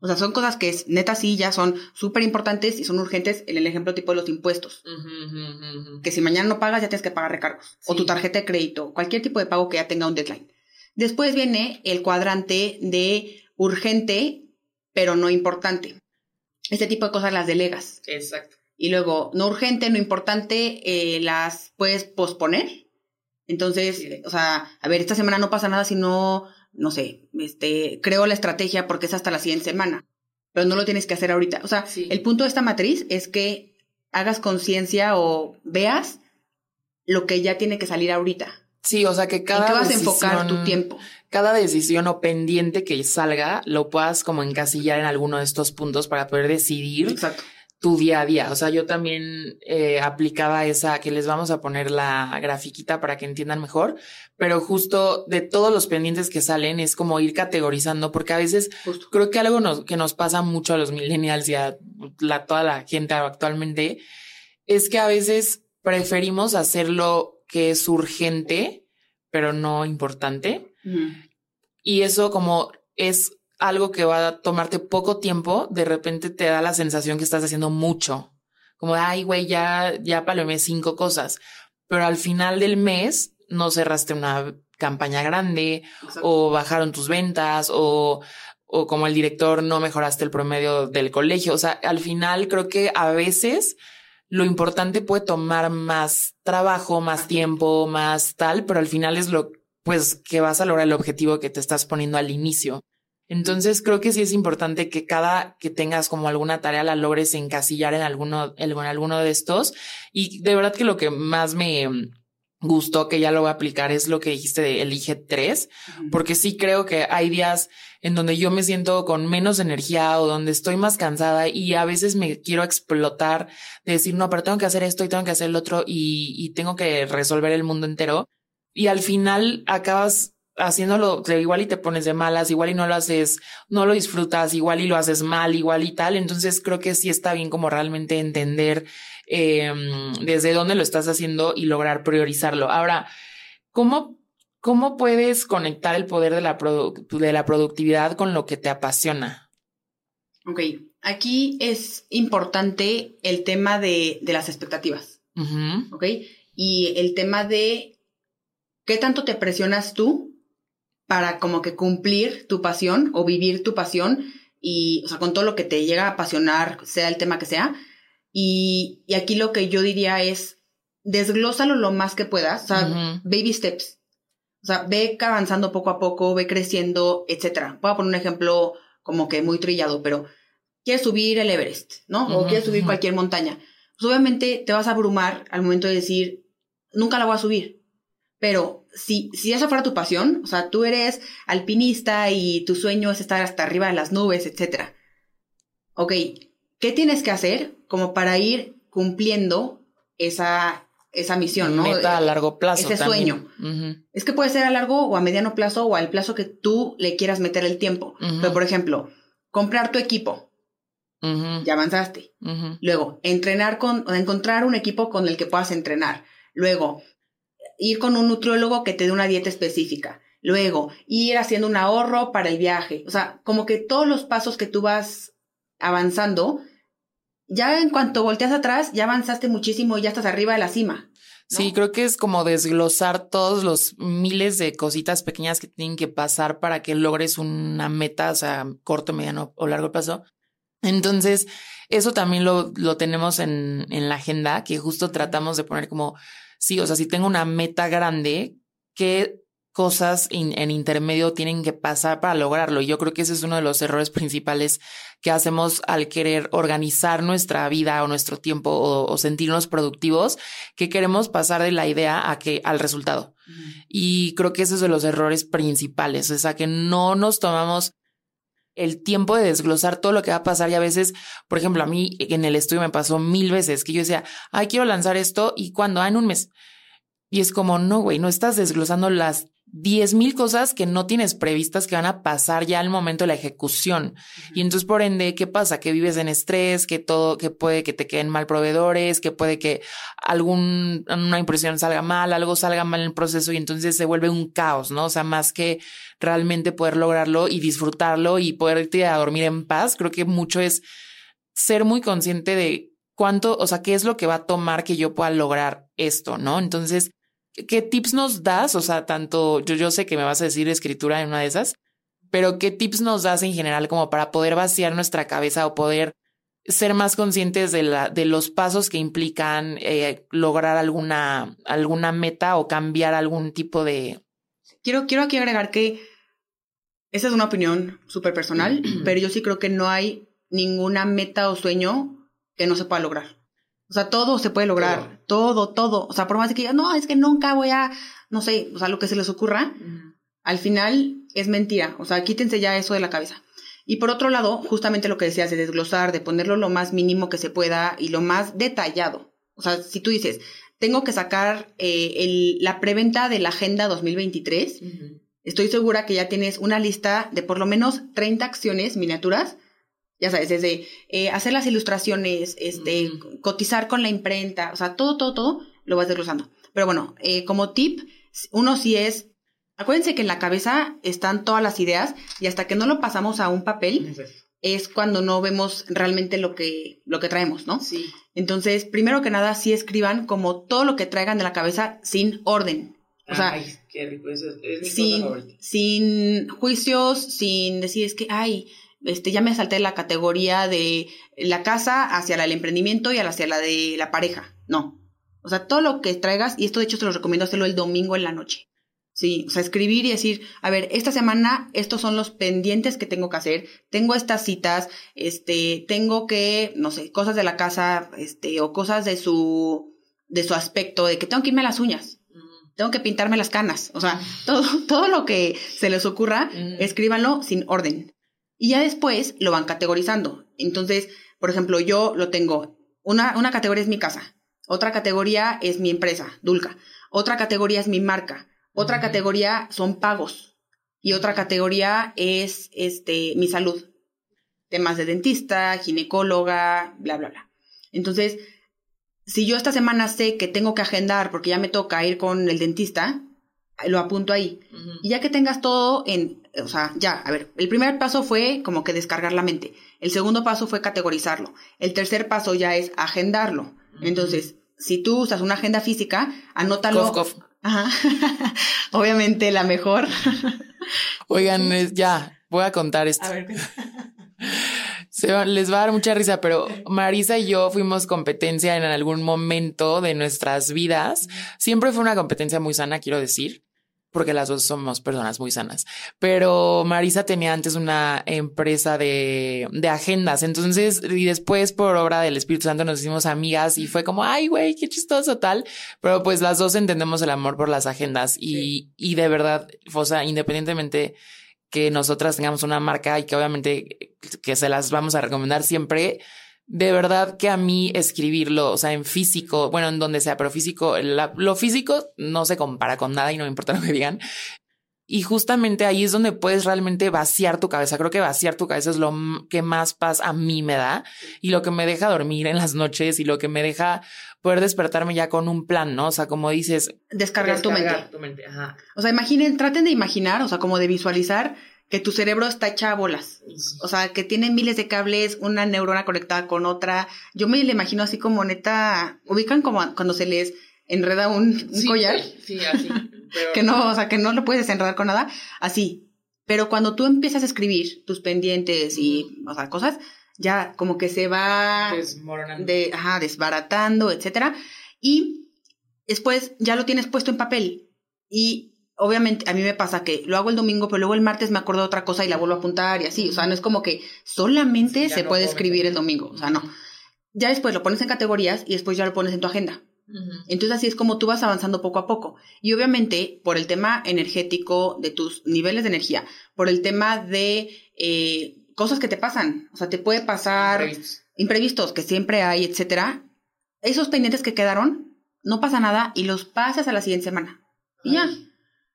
O sea, son cosas que es, neta sí ya son súper importantes y son urgentes en el ejemplo tipo de los impuestos. Que si mañana no pagas ya tienes que pagar recargos. O tu tarjeta de crédito, cualquier tipo de pago que ya tenga un deadline. Después viene el cuadrante de urgente, pero no importante. Este tipo de cosas las delegas. Exacto y luego no urgente, no importante, eh, las puedes posponer. Entonces, o sea, a ver, esta semana no pasa nada si no, no sé, este, creo la estrategia porque es hasta la siguiente semana, pero no lo tienes que hacer ahorita. O sea, el punto de esta matriz es que hagas conciencia o veas lo que ya tiene que salir ahorita. Sí, o sea, que cada ¿En vas a enfocar tu tiempo? Cada decisión o pendiente que salga lo puedas como encasillar en alguno de estos puntos para poder decidir Exacto tu día a día. O sea, yo también eh, aplicaba esa que les vamos a poner la grafiquita para que entiendan mejor, pero justo de todos los pendientes que salen es como ir categorizando, porque a veces creo que algo que nos pasa mucho a los millennials y a la, toda la gente actualmente es que a veces preferimos hacerlo que es urgente, pero no importante. Y eso como es algo que va a tomarte poco tiempo, de repente te da la sensación que estás haciendo mucho. Como, ay, güey, ya, ya palomé cinco cosas. Pero al final del mes no cerraste una campaña grande o bajaron tus ventas o, o como el director no mejoraste el promedio del colegio. O sea, al final creo que a veces lo importante puede tomar más trabajo, más tiempo, más tal, pero al final es lo, pues, que vas a lograr el objetivo que te estás poniendo al inicio. Entonces creo que sí es importante que cada que tengas como alguna tarea la logres encasillar en alguno, en alguno de estos. Y de verdad que lo que más me, gustó, que ya lo voy a aplicar, es lo que dijiste de elige tres, porque sí creo que hay días en donde yo me siento con menos energía o donde estoy más cansada y a veces me quiero explotar de decir, no, pero tengo que hacer esto y tengo que hacer el otro y, y tengo que resolver el mundo entero. Y al final acabas haciéndolo igual y te pones de malas, igual y no lo haces, no lo disfrutas, igual y lo haces mal, igual y tal. Entonces creo que sí está bien como realmente entender eh, desde dónde lo estás haciendo y lograr priorizarlo. Ahora, ¿cómo, cómo puedes conectar el poder de la, de la productividad con lo que te apasiona? Ok, aquí es importante el tema de, de las expectativas. Ok, y el tema de qué tanto te presionas tú para como que cumplir tu pasión o vivir tu pasión y, o sea, con todo lo que te llega a apasionar, sea el tema que sea. Y, y aquí lo que yo diría es, desglósalo lo más que puedas, o sea, baby steps. O sea, ve avanzando poco a poco, ve creciendo, etcétera. Voy a poner un ejemplo como que muy trillado, pero quieres subir el Everest, ¿no? O quieres subir cualquier montaña. Pues obviamente te vas a abrumar al momento de decir, nunca la voy a subir. Pero si, si esa fuera tu pasión, o sea, tú eres alpinista y tu sueño es estar hasta arriba de las nubes, etc. Ok, ¿qué tienes que hacer como para ir cumpliendo esa, esa misión, ¿no? Meta a largo plazo. Ese sueño. Es que puede ser a largo o a mediano plazo o al plazo que tú le quieras meter el tiempo. Pero, por ejemplo, comprar tu equipo. Ya avanzaste. Luego, entrenar con, encontrar un equipo con el que puedas entrenar. Luego, ir con un nutriólogo que te dé una dieta específica. Luego, ir haciendo un ahorro para el viaje. O sea, como que todos los pasos que tú vas avanzando, ya en cuanto volteas atrás, ya avanzaste muchísimo y ya estás arriba de la cima. Sí, creo que es como desglosar todos los miles de cositas pequeñas que tienen que pasar para que logres una meta, o sea, corto, mediano o largo plazo. Entonces, eso también lo, lo tenemos en, en la agenda, que justo tratamos de poner como sí, o sea, si tengo una meta grande, ¿qué cosas en intermedio tienen que pasar para lograrlo? Y yo creo que ese es uno de los errores principales que hacemos al querer organizar nuestra vida o nuestro tiempo o, sentirnos productivos, que queremos pasar de la idea a que al resultado. Y creo que ese es de los errores principales, o sea, que no nos tomamos el tiempo de desglosar todo lo que va a pasar y a veces, por ejemplo, a mí en el estudio me pasó mil veces que yo decía, ay, quiero lanzar esto y cuando, ah, en un mes. Y es como, no, güey, no estás desglosando las diez mil cosas que no tienes previstas que van a pasar ya al momento de la ejecución. Y entonces, por ende, ¿qué pasa? Que vives en estrés, que todo, que puede que te queden mal proveedores, que puede que algún, una impresión salga mal, algo salga mal en el proceso y entonces se vuelve un caos, ¿no? O sea, más que realmente poder lograrlo y disfrutarlo y poder irte a dormir en paz, creo que mucho es ser muy consciente de cuánto, o sea, qué es lo que va a tomar que yo pueda lograr esto, ¿no? Entonces, ¿qué tips nos das? O sea, tanto yo, yo sé que me vas a decir escritura en una de esas, pero ¿qué tips nos das en general como para poder vaciar nuestra cabeza o poder ser más conscientes de, la, de los pasos que implican eh, lograr alguna, alguna meta o cambiar algún tipo de... Quiero, quiero aquí agregar que esa es una opinión súper personal, pero yo sí creo que no hay ninguna meta o sueño que no se pueda lograr. O sea, todo se puede lograr, todo, todo. O sea, por más que digan, no, es que nunca voy a, no sé, o sea, lo que se les ocurra, al final es mentira. O sea, quítense ya eso de la cabeza. Y por otro lado, justamente lo que decías de desglosar, de ponerlo lo más mínimo que se pueda y lo más detallado. O sea, si tú dices, tengo que sacar eh, el, la preventa de la Agenda 2023, estoy segura que ya tienes una lista de por lo menos 30 acciones miniaturas ya sabes, desde eh, hacer las ilustraciones, este, cotizar con la imprenta, o sea, todo, todo, todo lo vas desglosando. Pero bueno, eh, como tip, uno sí es, acuérdense que en la cabeza están todas las ideas y hasta que no lo pasamos a un papel es cuando no vemos realmente lo que, lo que traemos, ¿no? Sí. Entonces, primero que nada, sí escriban como todo lo que traigan de la cabeza sin orden. O sea, ay, qué rico, es mi sin, sin juicios, sin decir es que, ay, este, ya me salté la categoría de la casa hacia la del emprendimiento y hacia la de la pareja. No. O sea, todo lo que traigas, y esto de hecho te lo recomiendo hacerlo el domingo en la noche. Sí, o sea, escribir y decir, a ver, esta semana estos son los pendientes que tengo que hacer, tengo estas citas, este, tengo que, no sé, cosas de la casa, este, o cosas de su, de su aspecto, de que tengo que irme a las uñas. tengo que pintarme las canas. O sea, todo, todo lo que se les ocurra, escríbanlo sin orden. Y ya después lo van categorizando. Entonces, por ejemplo, yo lo tengo, una, una categoría es mi casa, otra categoría es mi empresa, Dulca, otra categoría es mi marca, otra categoría son pagos y otra categoría es este, mi salud, temas de dentista, ginecóloga, bla, bla, bla. Entonces, si yo esta semana sé que tengo que agendar porque ya me toca ir con el dentista, lo apunto ahí. Y ya que tengas todo en, o sea, ya, a ver, el primer paso fue como que descargar la mente. El segundo paso fue categorizarlo. El tercer paso ya es agendarlo. Entonces, si tú usas una agenda física, anótalo. Ajá. Obviamente la mejor. Oigan, ya, voy a contar esto. A ver. les va a dar mucha risa, pero Marisa y yo fuimos competencia en algún momento de nuestras vidas. Siempre fue una competencia muy sana, quiero decir, porque las dos somos personas muy sanas. Pero Marisa tenía antes una empresa de, de agendas. Entonces, y después por obra del Espíritu Santo nos hicimos amigas y fue como, ay, güey, qué chistoso tal. Pero pues las dos entendemos el amor por las agendas y, y de verdad, o sea, independientemente que nosotras tengamos una marca y que obviamente que se las vamos a recomendar siempre. De verdad que a mí escribirlo, o sea, en físico, bueno, en donde sea, pero físico, lo físico no se compara con nada y no me importa lo que digan. Y justamente ahí es donde puedes realmente vaciar tu cabeza. Creo que vaciar tu cabeza es lo que más paz a mí me da y lo que me deja dormir en las noches y lo que me deja poder despertarme ya con un plan, ¿no? O sea, como dices... Descargar, tu mente. Tu mente ajá. O sea, imaginen, traten de imaginar, o sea, como de visualizar que tu cerebro está hecha a bolas. O sea, que tiene miles de cables, una neurona conectada con otra. Yo me lo imagino así como neta, ubican como cuando se les enreda un, collar. Sí, así. que no, o sea, que no lo puedes enredar con nada, así. Pero cuando tú empiezas a escribir tus pendientes y, o sea, cosas, ya como que se va de, ajá, desbaratando, etcétera. Y después ya lo tienes puesto en papel. Y obviamente a mí me pasa que lo hago el domingo, pero luego el martes me acuerdo de otra cosa y la vuelvo a apuntar y así. O sea, no es como que solamente se puede escribir el domingo. O sea, no. Ya después lo pones en categorías y después ya lo pones en tu agenda. Entonces así es como tú vas avanzando poco a poco. Y obviamente por el tema energético de tus niveles de energía, por el tema de eh, cosas que te pasan, o sea, te puede pasar imprevistos, que siempre hay, etcétera. Esos pendientes que quedaron, no pasa nada y los pasas a la siguiente semana. Y ya.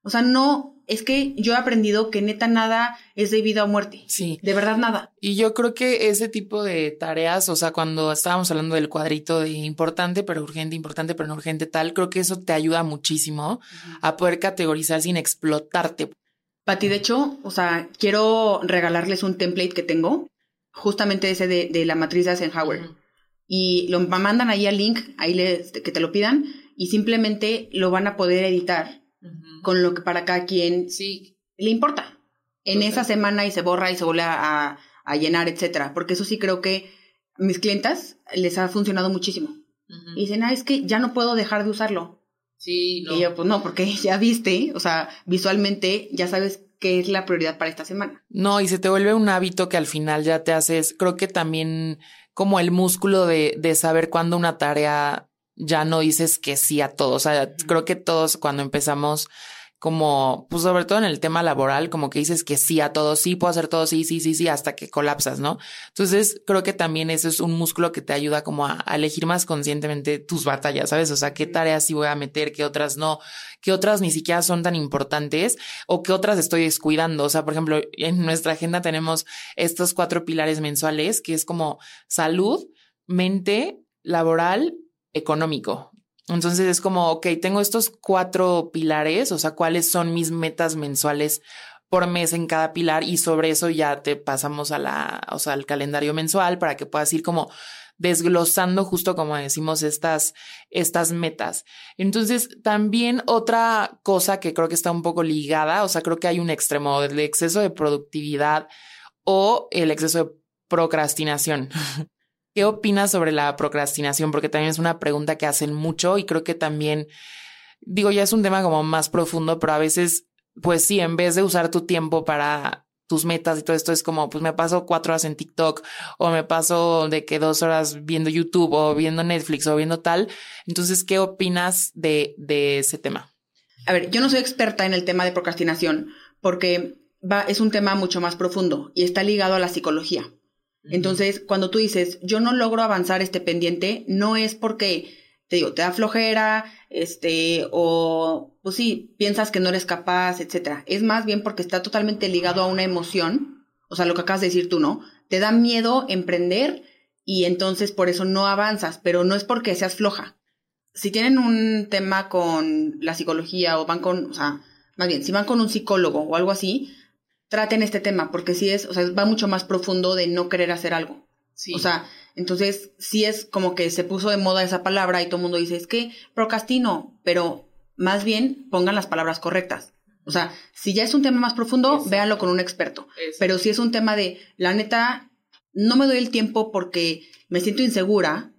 O sea, no, es que yo he aprendido que neta nada es de vida o muerte. Sí. De verdad nada. Y yo creo que ese tipo de tareas, o sea, cuando estábamos hablando del cuadrito de importante, pero urgente, importante, pero no urgente, tal, creo que eso te ayuda muchísimo a poder categorizar sin explotarte. Pati, de hecho, o sea, quiero regalarles un template que tengo, justamente ese de, la matriz de Eisenhower. Y lo mandan ahí al link, ahí les, que te lo pidan, y simplemente lo van a poder editar con lo que para cada quien sí. le importa en esa semana y se borra y se vuelve a, llenar, etcétera. Porque eso sí creo que a mis clientas les ha funcionado muchísimo. Y dicen, ah, es que ya no puedo dejar de usarlo. Sí, no. Y yo, pues no, porque ya viste, o sea, visualmente ya sabes qué es la prioridad para esta semana. No, y se te vuelve un hábito que al final ya te haces, creo que también como el músculo de, de saber cuándo una tarea ya no dices que sí a todo. O sea, creo que todos cuando empezamos como, pues sobre todo en el tema laboral, como que dices que sí a todo, sí puedo hacer todo, sí, sí, sí, sí, hasta que colapsas, ¿no? Entonces, creo que también eso es un músculo que te ayuda como a, elegir más conscientemente tus batallas, ¿sabes? O sea, qué tareas sí voy a meter, qué otras no, qué otras ni siquiera son tan importantes o qué otras estoy descuidando. O sea, por ejemplo, en nuestra agenda tenemos estos cuatro pilares mensuales, que es como salud, mente, laboral económico. Entonces es como, ok, tengo estos cuatro pilares, o sea, cuáles son mis metas mensuales por mes en cada pilar y sobre eso ya te pasamos a la, o sea, al calendario mensual para que puedas ir como desglosando justo como decimos estas, estas metas. Entonces, también otra cosa que creo que está un poco ligada, o sea, creo que hay un extremo del exceso de productividad o el exceso de procrastinación. ¿Qué opinas sobre la procrastinación? Porque también es una pregunta que hacen mucho y creo que también, digo, ya es un tema como más profundo, pero a veces, pues sí, en vez de usar tu tiempo para tus metas y todo esto, es como, pues me paso cuatro horas en TikTok o me paso de que dos horas viendo YouTube o viendo Netflix o viendo tal. Entonces, ¿qué opinas de, de ese tema? A ver, yo no soy experta en el tema de procrastinación porque va, es un tema mucho más profundo y está ligado a la psicología. Entonces, cuando tú dices, yo no logro avanzar este pendiente, no es porque, te digo, te da flojera, este, o, pues sí, piensas que no eres capaz, etcétera. Es más bien porque está totalmente ligado a una emoción, o sea, lo que acabas de decir tú, ¿no? Te da miedo emprender y entonces por eso no avanzas, pero no es porque seas floja. Si tienen un tema con la psicología o van con, o sea, más bien, si van con un psicólogo o algo así, traten este tema, porque sí es, o sea, va mucho más profundo de no querer hacer algo. Sí. O sea, entonces sí es como que se puso de moda esa palabra y todo el mundo dice, es que procrastino, pero más bien pongan las palabras correctas. O sea, si ya es un tema más profundo, véanlo con un experto. Pero si es un tema de, la neta, no me doy el tiempo porque me siento insegura,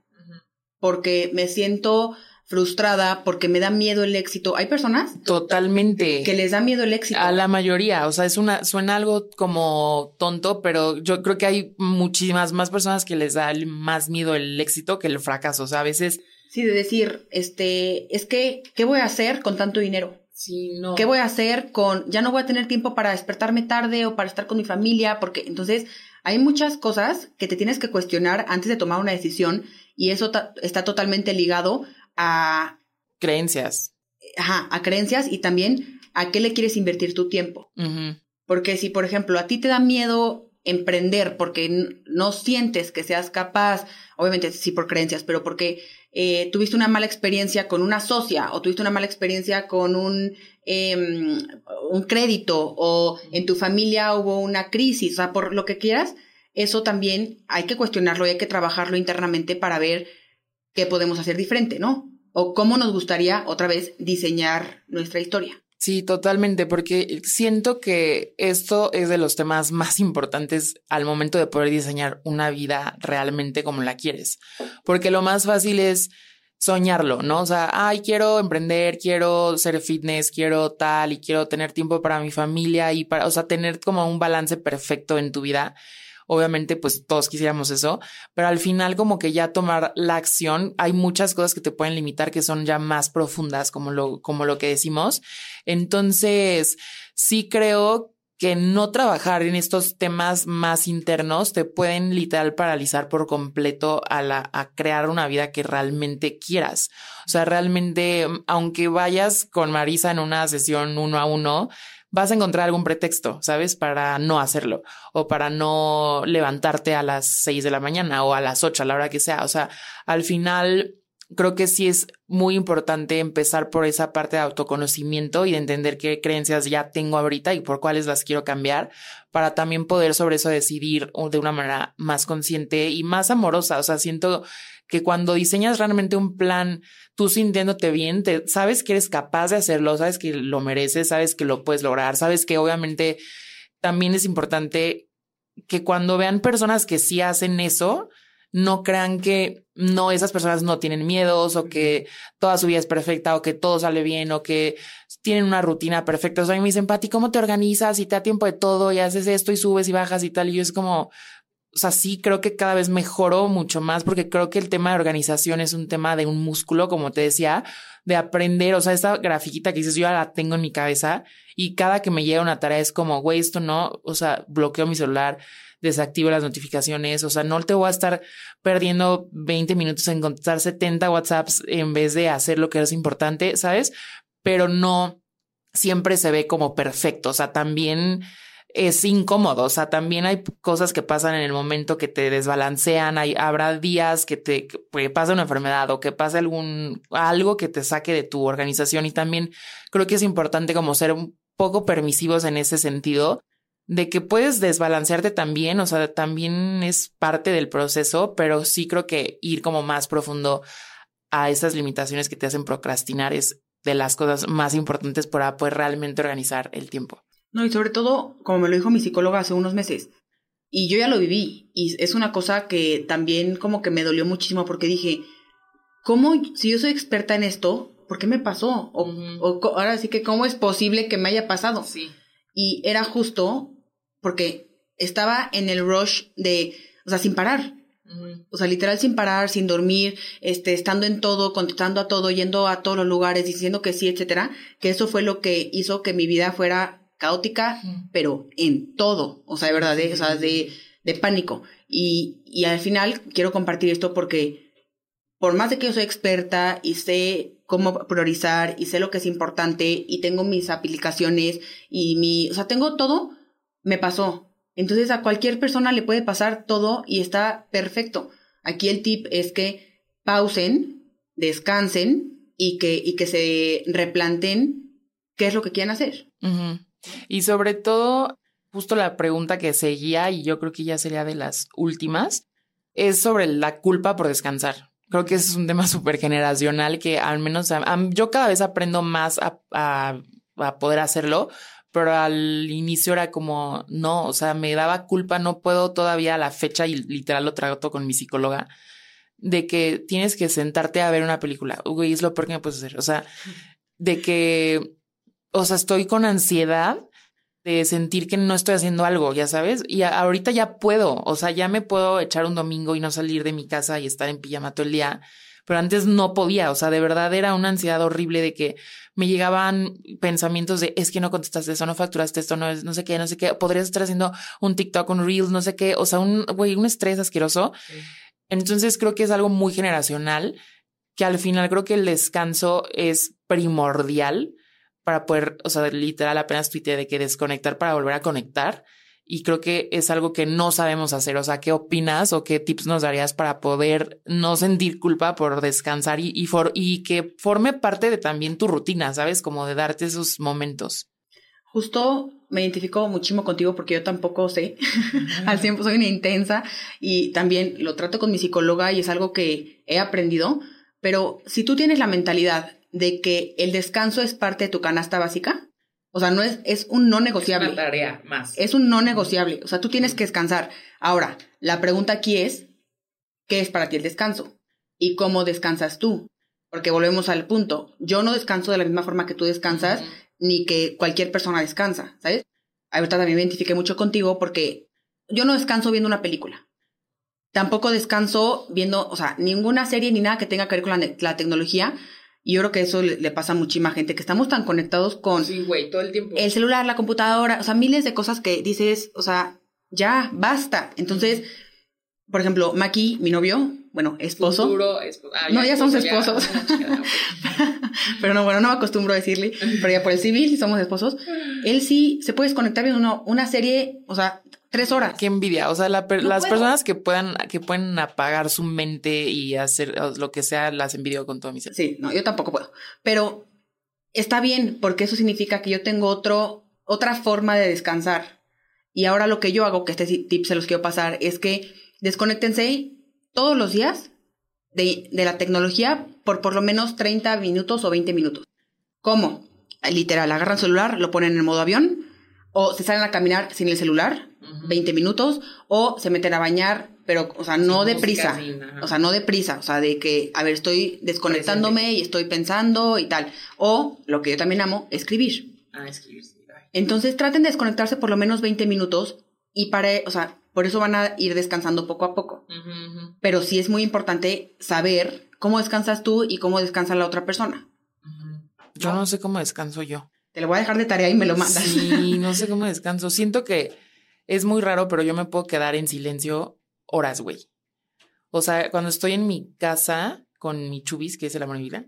porque me siento frustrada porque me da miedo el éxito. Hay personas totalmente que les da miedo el éxito. A la mayoría, o sea, es una suena algo como tonto, pero yo creo que hay muchísimas más personas que les da más miedo el éxito que el fracaso, o sea, a veces Sí, de decir, este, es que ¿qué voy a hacer con tanto dinero? Sí, no. ¿Qué voy a hacer con ya no voy a tener tiempo para despertarme tarde o para estar con mi familia? Porque entonces hay muchas cosas que te tienes que cuestionar antes de tomar una decisión y eso está totalmente ligado a creencias. Ajá, a creencias y también a qué le quieres invertir tu tiempo. Porque si, por ejemplo, a ti te da miedo emprender porque no sientes que seas capaz, obviamente sí por creencias, pero porque eh, tuviste una mala experiencia con una socia o tuviste una mala experiencia con un, em, un crédito o en tu familia hubo una crisis, o sea, por lo que quieras, eso también hay que cuestionarlo y hay que trabajarlo internamente para ver qué podemos hacer diferente, ¿no? O cómo nos gustaría otra vez diseñar nuestra historia. Sí, totalmente, porque siento que esto es de los temas más importantes al momento de poder diseñar una vida realmente como la quieres. Porque lo más fácil es soñarlo, ¿no? O sea, ay, quiero emprender, quiero ser fitness, quiero tal y quiero tener tiempo para mi familia y para, o sea, tener como un balance perfecto en tu vida. Obviamente, pues todos quisiéramos eso, pero al final como que ya tomar la acción, hay muchas cosas que te pueden limitar que son ya más profundas, como lo, como lo que decimos. Entonces, sí creo que no trabajar en estos temas más internos te pueden literal paralizar por completo a, la, a crear una vida que realmente quieras. O sea, realmente, aunque vayas con Marisa en una sesión uno a uno, vas a encontrar algún pretexto, ¿sabes? Para no hacerlo o para no levantarte a las seis de la mañana o a las ocho, a la hora que sea. O sea, al final creo que sí es muy importante empezar por esa parte de autoconocimiento y de entender qué creencias ya tengo ahorita y por cuáles las quiero cambiar para también poder sobre eso decidir de una manera más consciente y más amorosa. O sea, siento que cuando diseñas realmente un plan, tú sintiéndote bien, te, sabes que eres capaz de hacerlo, sabes que lo mereces, sabes que lo puedes lograr, sabes que obviamente también es importante que cuando vean personas que sí hacen eso, no crean que no, esas personas no tienen miedos o que toda su vida es perfecta o que todo sale bien o que tienen una rutina perfecta. O sea, a mí me dicen, Pati, ¿cómo te organizas y te da tiempo de todo y haces esto y subes y bajas y tal? Y yo es como, o sea, sí creo que cada vez mejoro mucho más porque creo que el tema de organización es un tema de un músculo, como te decía, de aprender. O sea, esta grafiquita que dices, yo ya la tengo en mi cabeza y cada que me llega una tarea es como, güey, esto no, o sea, bloqueo mi celular, desactivo las notificaciones, o sea, no te voy a estar perdiendo 20 minutos en contestar 70 WhatsApps en vez de hacer lo que es importante, ¿sabes? Pero no siempre se ve como perfecto, o sea, también es incómodo. O sea, también hay cosas que pasan en el momento que te desbalancean. Hay, habrá días que te que pasa una enfermedad o que pase algún algo que te saque de tu organización. Y también creo que es importante como ser un poco permisivos en ese sentido de que puedes desbalancearte también. O sea, también es parte del proceso, pero sí creo que ir como más profundo a esas limitaciones que te hacen procrastinar es de las cosas más importantes para poder realmente organizar el tiempo. No, y sobre todo, como me lo dijo mi psicóloga hace unos meses, y yo ya lo viví, y es una cosa que también como que me dolió muchísimo porque dije, ¿cómo, si yo soy experta en esto, ¿por qué me pasó? O, ahora sí que, ¿cómo es posible que me haya pasado? Sí. Y era justo porque estaba en el rush de, o sea, sin parar. O sea, literal sin parar, sin dormir, este, estando en todo, contestando a todo, yendo a todos los lugares, diciendo que sí, etcétera, que eso fue lo que hizo que mi vida fuera caótica, pero en todo, o sea, de verdad, de, o sea, de, de pánico. Y, y al final quiero compartir esto porque por más de que yo soy experta y sé cómo priorizar y sé lo que es importante y tengo mis aplicaciones y mi, o sea, tengo todo, me pasó. Entonces a cualquier persona le puede pasar todo y está perfecto. Aquí el tip es que pausen, descansen y que, y que se replanten qué es lo que quieren hacer. Y sobre todo, justo la pregunta que seguía, y yo creo que ya sería de las últimas, es sobre la culpa por descansar. Creo que ese es un tema súper generacional que al menos yo cada vez aprendo más a, a poder hacerlo, pero al inicio era como, no, o sea, me daba culpa, no puedo todavía a la fecha, y literal lo trato con mi psicóloga, de que tienes que sentarte a ver una película. Güey, es lo peor que me puedes hacer. O sea, de que, o sea, estoy con ansiedad de sentir que no estoy haciendo algo, ya sabes, y ahorita ya puedo, o sea, ya me puedo echar un domingo y no salir de mi casa y estar en pijama todo el día pero antes no podía, o sea, de verdad era una ansiedad horrible de que me llegaban pensamientos de es que no contestaste eso, no facturaste esto, no es, no sé qué, no sé qué, podrías estar haciendo un TikTok, un Reels, no sé qué, o sea, un güey, un estrés asqueroso. Entonces creo que es algo muy generacional que al final creo que el descanso es primordial para poder, o sea, literal apenas tuiteé de que desconectar para volver a conectar y creo que es algo que no sabemos hacer. O sea, ¿qué opinas o qué tips nos darías para poder no sentir culpa por descansar y, y, y que forme parte de también tu rutina, ¿sabes? Como de darte esos momentos. Justo me identifico muchísimo contigo porque yo tampoco sé, al tiempo soy una intensa y también lo trato con mi psicóloga y es algo que he aprendido, pero si tú tienes la mentalidad de que el descanso es parte de tu canasta básica, o sea, no es, es un no negociable. Es una tarea más. Es un no negociable. O sea, tú tienes que descansar. Ahora, la pregunta aquí es, ¿qué es para ti el descanso? ¿Y cómo descansas tú? Porque volvemos al punto. Yo no descanso de la misma forma que tú descansas, ni que cualquier persona descansa, ¿sabes? Ahorita también me identifiqué mucho contigo porque yo no descanso viendo una película. Tampoco descanso viendo, o sea, ninguna serie ni nada que tenga que ver con la, la tecnología, y yo creo que eso le, pasa a muchísima gente, que estamos tan conectados con... Sí, güey, todo el tiempo. El celular, la computadora, o sea, miles de cosas que dices, o sea, ya, basta. Entonces, por ejemplo, Maki, mi novio, bueno, esposo. Futuro, ah, no, ya somos esposos. pero no, bueno, no me acostumbro a decirle, pero ya por el civil somos esposos. Él sí se puede desconectar viendo una serie, o sea, tres horas. Qué envidia. O sea, las personas que puedan, que pueden apagar su mente y hacer lo que sea, las envidio con todo mi ser. Sí, no, yo tampoco puedo. Pero está bien, porque eso significa que yo tengo otro, otra forma de descansar. Y ahora lo que yo hago, que este tip se los quiero pasar, es que desconectense todos los días de, de la tecnología por por lo menos 30 minutos o 20 minutos. ¿Cómo? Literal, agarran celular, lo ponen en modo avión, o se salen a caminar sin el celular, 20 minutos, o se meten a bañar, pero, o sea, no deprisa, o sea, no deprisa, o sea, de que, a ver, estoy desconectándome y estoy pensando y tal. O, lo que yo también amo, escribir. Ah, escribir, Entonces, traten de desconectarse por lo menos 20 minutos y para, o sea, por eso van a ir descansando poco a poco. Pero sí es muy importante saber cómo descansas tú y cómo descansa la otra persona. Yo no sé cómo descanso yo. Te lo voy a dejar de tarea y me lo mandas. Sí, no sé cómo descanso. Siento que es muy raro, pero yo me puedo quedar en silencio horas, güey. O sea, cuando estoy en mi casa con mi chubis, que es el amor de mi vida,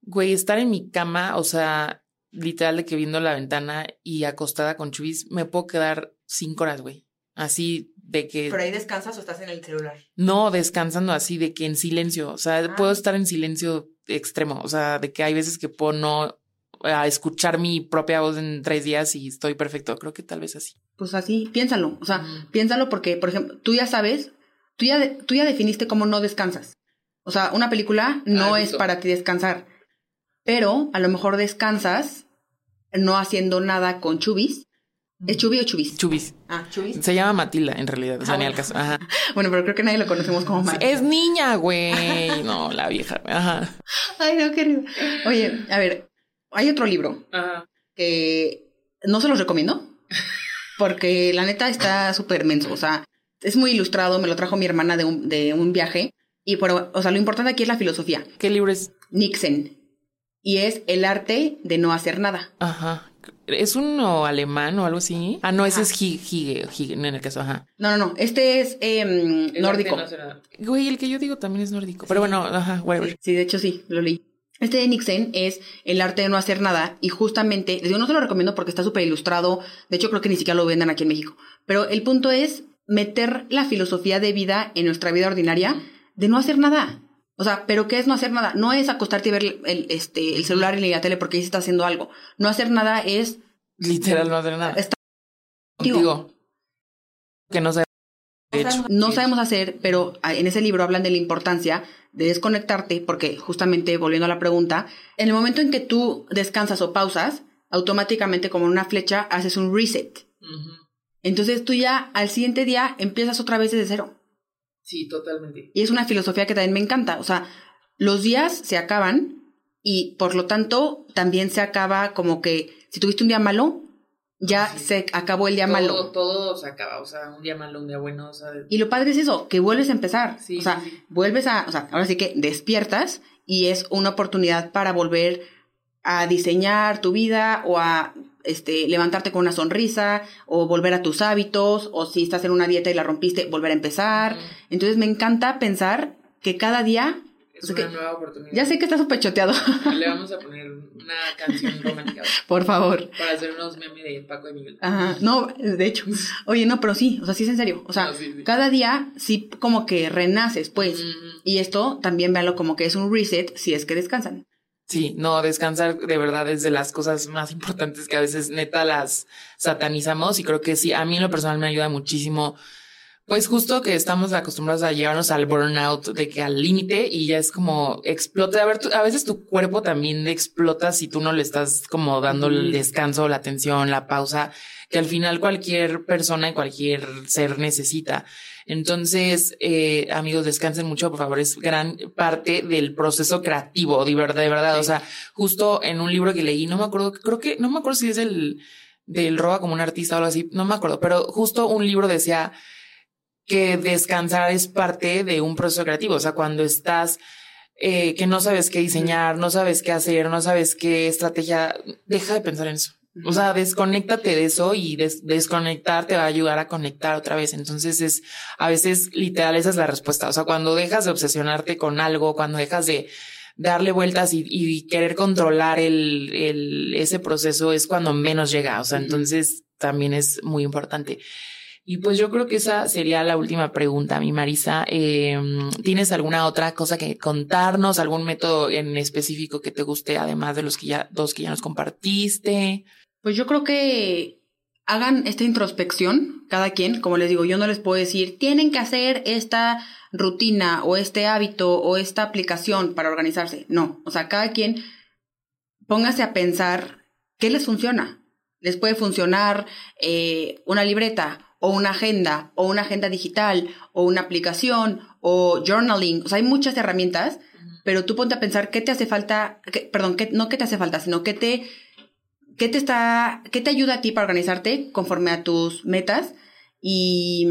güey, estar en mi cama, o sea, literal de que viendo la ventana y acostada con chubis, me puedo quedar cinco horas, güey. Así de que... ¿Pero ahí descansas o estás en el celular? No, descansando así, de que en silencio. O sea, ah. puedo estar en silencio extremo. O sea, de que hay veces que puedo no a escuchar mi propia voz en tres días y estoy perfecto. Creo que tal vez así. Pues así, piénsalo. O sea, piénsalo porque, por ejemplo, tú ya sabes, tú ya, tú ya definiste cómo no descansas. O sea, una película no es para ti descansar. Pero a lo mejor descansas no haciendo nada con chubis. ¿Es chubi o chubis? Chubis. Ah, chubis. Se llama Matilda, en realidad. O sea, ni al caso. Ajá. bueno, pero creo que nadie lo conocemos como Matilda. Es niña, güey. No, la vieja. Ajá. Ay, no, querido. Oye, a ver, hay otro libro que no se los recomiendo porque la neta está súper menso. O sea, es muy ilustrado, me lo trajo mi hermana de un, de un viaje. Y, pero, o sea, lo importante aquí es la filosofía. ¿Qué libro es? Nixon. Y es el arte de no hacer nada. Ajá. ¿Es uno alemán o algo así? Ah, no, ese es Hige, Hige, no en el caso, ajá. No, no, no. Este es em, nórdico. Güey, el que yo digo también es nórdico. Pero bueno, ajá, whatever. Sí, de hecho sí, lo leí. Este de Nixon es el arte de no hacer nada y justamente, yo no te lo recomiendo porque está súper ilustrado, de hecho creo que ni siquiera lo venden aquí en México, pero el punto es meter la filosofía de vida en nuestra vida ordinaria de no hacer nada. O sea, pero ¿qué es no hacer nada? No es acostarte y ver el, este, el celular y la tele porque ahí se está haciendo algo. No hacer nada es... Literal, no hacer nada. Está Digo, que no sabemos. No sabemos hacer, pero en ese libro hablan de la importancia de desconectarte, porque justamente, volviendo a la pregunta, en el momento en que tú descansas o pausas, automáticamente como una flecha haces un reset. Entonces tú ya al siguiente día empiezas otra vez desde cero. Sí, totalmente. Y es una filosofía que también me encanta. O sea, los días se acaban y por lo tanto también se acaba como que si tuviste un día malo, ya se acabó el día malo. Todo se acaba, o sea, un día malo, un día bueno. O sea, Y lo padre es eso, que vuelves a empezar. o sea, vuelves a, o sea, ahora sí que despiertas y es una oportunidad para volver a diseñar tu vida o a este, levantarte con una sonrisa o volver a tus hábitos o si estás en una dieta y la rompiste, volver a empezar. Entonces me encanta pensar que cada día... Es una nueva oportunidad. Ya sé que estás súper choteado. Le vamos a poner una canción romántica. Por favor. Para hacer unos memes de Paco de Miguel. Ajá, no, de hecho. Oye, no, pero sí, o sea, sí es en serio. O sea, cada día sí como que renaces, pues. Y esto también véanlo como que es un reset si es que descansan. Sí, no, descansar de verdad es de las cosas más importantes que a veces neta las satanizamos y creo que sí, a mí en lo personal me ayuda muchísimo. Pues justo que estamos acostumbrados a llevarnos al burnout de que al límite y ya es como explota. A ver, a veces tu cuerpo también explota si tú no le estás como dando el descanso, la atención, la pausa, que al final cualquier persona y cualquier ser necesita. Entonces, eh, amigos, descansen mucho, por favor, es gran parte del proceso creativo, de verdad, de verdad. O sea, justo en un libro que leí, no me acuerdo, creo que, no me acuerdo si es el del Roba como un artista o algo así, no me acuerdo, pero justo un libro decía que descansar es parte de un proceso creativo. O sea, cuando estás eh, que no sabes qué diseñar, no sabes qué hacer, no sabes qué estrategia, deja de pensar en eso. O sea, desconéctate de eso y desconectar te va a ayudar a conectar otra vez. Entonces es, a veces literal esa es la respuesta. O sea, cuando dejas de obsesionarte con algo, cuando dejas de darle vueltas y, querer controlar el, el, ese proceso es cuando menos llega. O sea, entonces también es muy importante. Y pues yo creo que esa sería la última pregunta, mi Marisa. Eh, ¿Tienes alguna otra cosa que contarnos? ¿Algún método en específico que te guste, además de los que ya, dos que ya nos compartiste? Pues yo creo que hagan esta introspección, cada quien, como les digo, yo no les puedo decir, tienen que hacer esta rutina o este hábito o esta aplicación para organizarse. No, o sea, cada quien póngase a pensar qué les funciona. Les puede funcionar eh, una libreta o una agenda o una agenda digital o una aplicación o journaling. O sea, hay muchas herramientas, pero tú ponte a pensar qué te hace falta, perdón, no qué te hace falta, sino qué te ¿qué te está, qué te ayuda a ti para organizarte conforme a tus metas? Y,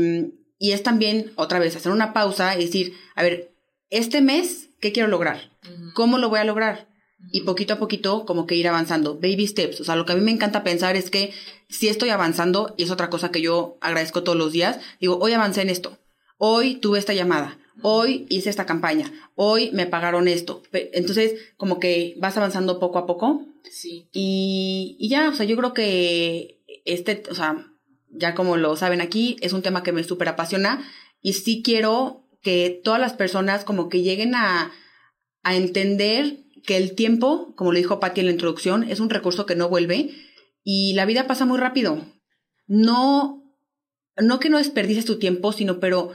y es también, otra vez, hacer una pausa y decir, a ver, este mes, ¿qué quiero lograr? ¿Cómo lo voy a lograr? Y poquito a poquito, como que ir avanzando, baby steps. O sea, lo que a mí me encanta pensar es que si estoy avanzando, y es otra cosa que yo agradezco todos los días, digo, hoy avancé en esto, hoy tuve esta llamada, hoy hice esta campaña, hoy me pagaron esto. Entonces, como que vas avanzando poco a poco. Sí. Y, y ya, o sea, yo creo que este, o sea, ya como lo saben aquí, es un tema que me súper apasiona y sí quiero que todas las personas como que lleguen a, a entender que el tiempo, como lo dijo Patti en la introducción, es un recurso que no vuelve y la vida pasa muy rápido. No, no que no desperdices tu tiempo, sino pero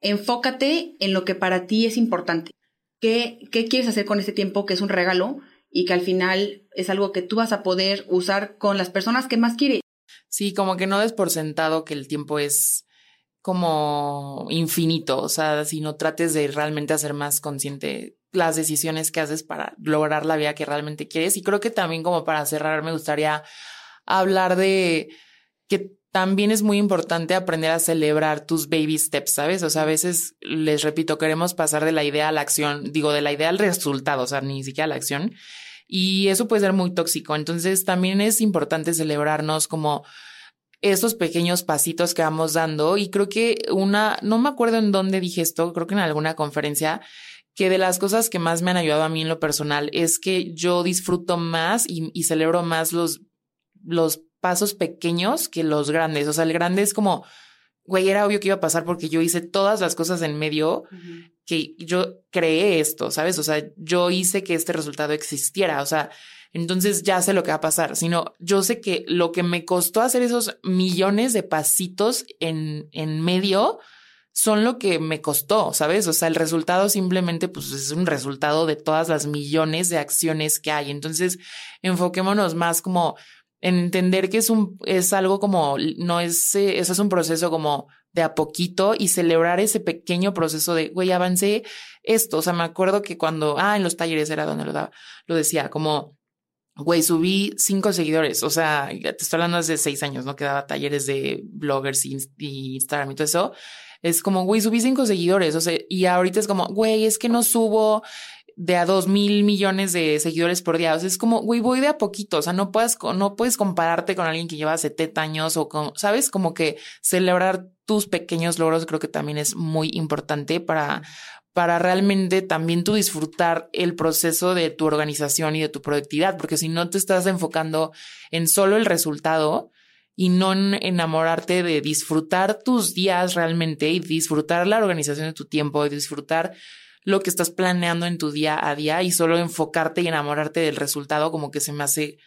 enfócate en lo que para ti es importante. ¿Qué, ¿Qué quieres hacer con ese tiempo que es un regalo y que al final es algo que tú vas a poder usar con las personas que más quieres? Sí, como que no des por sentado que el tiempo es como infinito, o sea, si no trates de realmente hacer más consciente las decisiones que haces para lograr la vida que realmente quieres. Y creo que también como para cerrar me gustaría hablar de que también es muy importante aprender a celebrar tus baby steps, ¿sabes? O sea, a veces, les repito, queremos pasar de la idea a la acción, digo, de la idea al resultado, o sea, ni siquiera la acción. Y eso puede ser muy tóxico. Entonces, también es importante celebrarnos como estos pequeños pasitos que vamos dando. Y creo que una, no me acuerdo en dónde dije esto, creo que en alguna conferencia, que de las cosas que más me han ayudado a mí en lo personal es que yo disfruto más y, y celebro más los, los pasos pequeños que los grandes. O sea, el grande es como, güey, era obvio que iba a pasar porque yo hice todas las cosas en medio que yo creé esto, ¿sabes? O sea, yo hice que este resultado existiera. O sea, entonces ya sé lo que va a pasar, sino yo sé que lo que me costó hacer esos millones de pasitos en, en medio son lo que me costó, ¿sabes? O sea, el resultado simplemente pues es un resultado de todas las millones de acciones que hay. Entonces, enfoquémonos más como en entender que es un, es algo como, no es, eh, eso es un proceso como de a poquito y celebrar ese pequeño proceso de, güey, avancé esto. O sea, me acuerdo que cuando, ah, en los talleres era donde lo daba, lo decía, como, güey, subí cinco seguidores. O sea, te estoy hablando hace seis años, ¿no? Que daba talleres de bloggers y, y Instagram y todo eso. Es como, güey, subí cinco seguidores. O sea, y ahorita es como, güey, es que no subo de a dos mil millones de seguidores por día. O sea, es como, güey, voy de a poquito. O sea, no puedes, no puedes compararte con alguien que lleva 70 años o con, sabes, como que celebrar tus pequeños logros creo que también es muy importante para, para realmente también tú disfrutar el proceso de tu organización y de tu productividad, porque si no te estás enfocando en solo el resultado y no en enamorarte de disfrutar tus días realmente y disfrutar la organización de tu tiempo y disfrutar lo que estás planeando en tu día a día y solo enfocarte y enamorarte del resultado como que se me hace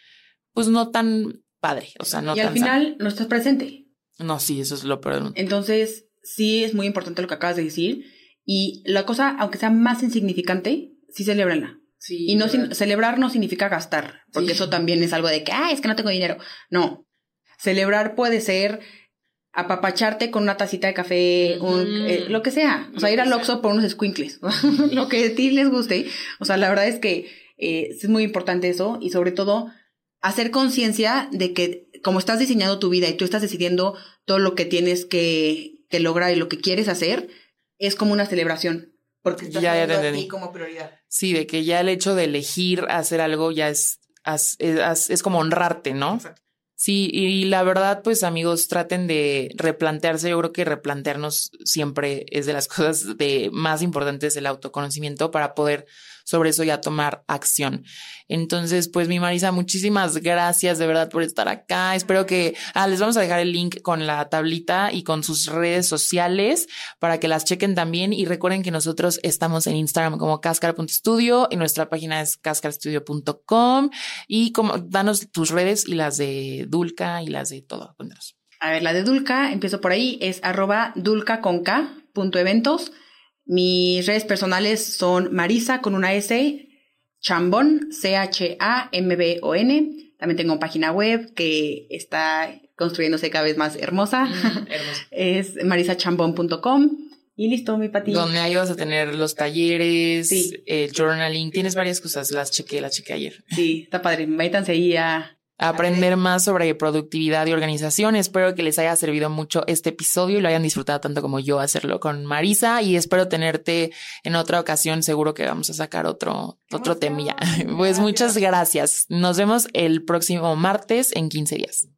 pues no tan padre, o sea, no y al final no estás presente. No, sí, eso es lo peor. Entonces, sí es muy importante lo que acabas de decir y la cosa, aunque sea más insignificante, sí celebrenla. Sí, y no celebrar no significa gastar, porque eso también es algo de que, ah, es que no tengo dinero. No. Celebrar puede ser apapacharte con una tacita de café, eh, lo que sea. O sea, ir al Oxxo por unos squinkles, lo que a ti les guste. O sea, la verdad es que eh, es muy importante eso y sobre todo hacer conciencia de que como estás diseñando tu vida y tú estás decidiendo todo lo que tienes que, que lograr y lo que quieres hacer, es como una celebración. Porque estás ya, ya ti como prioridad. Sí, de que ya el hecho de elegir hacer algo ya es, es, es como honrarte, ¿no? Exacto. Sí, y la verdad, pues amigos, traten de replantearse. Yo creo que replantearnos siempre es de las cosas de más importantes del autoconocimiento para poder sobre eso ya tomar acción. Entonces, pues mi Marisa, muchísimas gracias de verdad por estar acá. Espero que, ah, les vamos a dejar el link con la tablita y con sus redes sociales para que las chequen también y recuerden que nosotros estamos en Instagram como cascar.studio y nuestra página es cascarstudio.com y como, danos tus redes y las de Dulca y las de todo. Cuéntanos. A ver, la de Dulca, empiezo por ahí, es arroba dulca con K, punto eventos. Mis redes personales son Marisa con una S, Chambón, C-H-A-M-B-O-N. También tengo una página web que está construyéndose cada vez más hermosa. Mm, es marisachambón.com. Y listo, mi patito. Donde ahí vas a tener los talleres, el journaling, tienes varias cosas, las chequé, las chequé ayer. Sí, está padre. Métanse ahí a aprender más sobre productividad y organización. Espero que les haya servido mucho este episodio y lo hayan disfrutado tanto como yo hacerlo con Marisa y espero tenerte en otra ocasión. Seguro que vamos a sacar otro, otro temilla. Pues muchas gracias. Nos vemos el próximo martes en 15 días.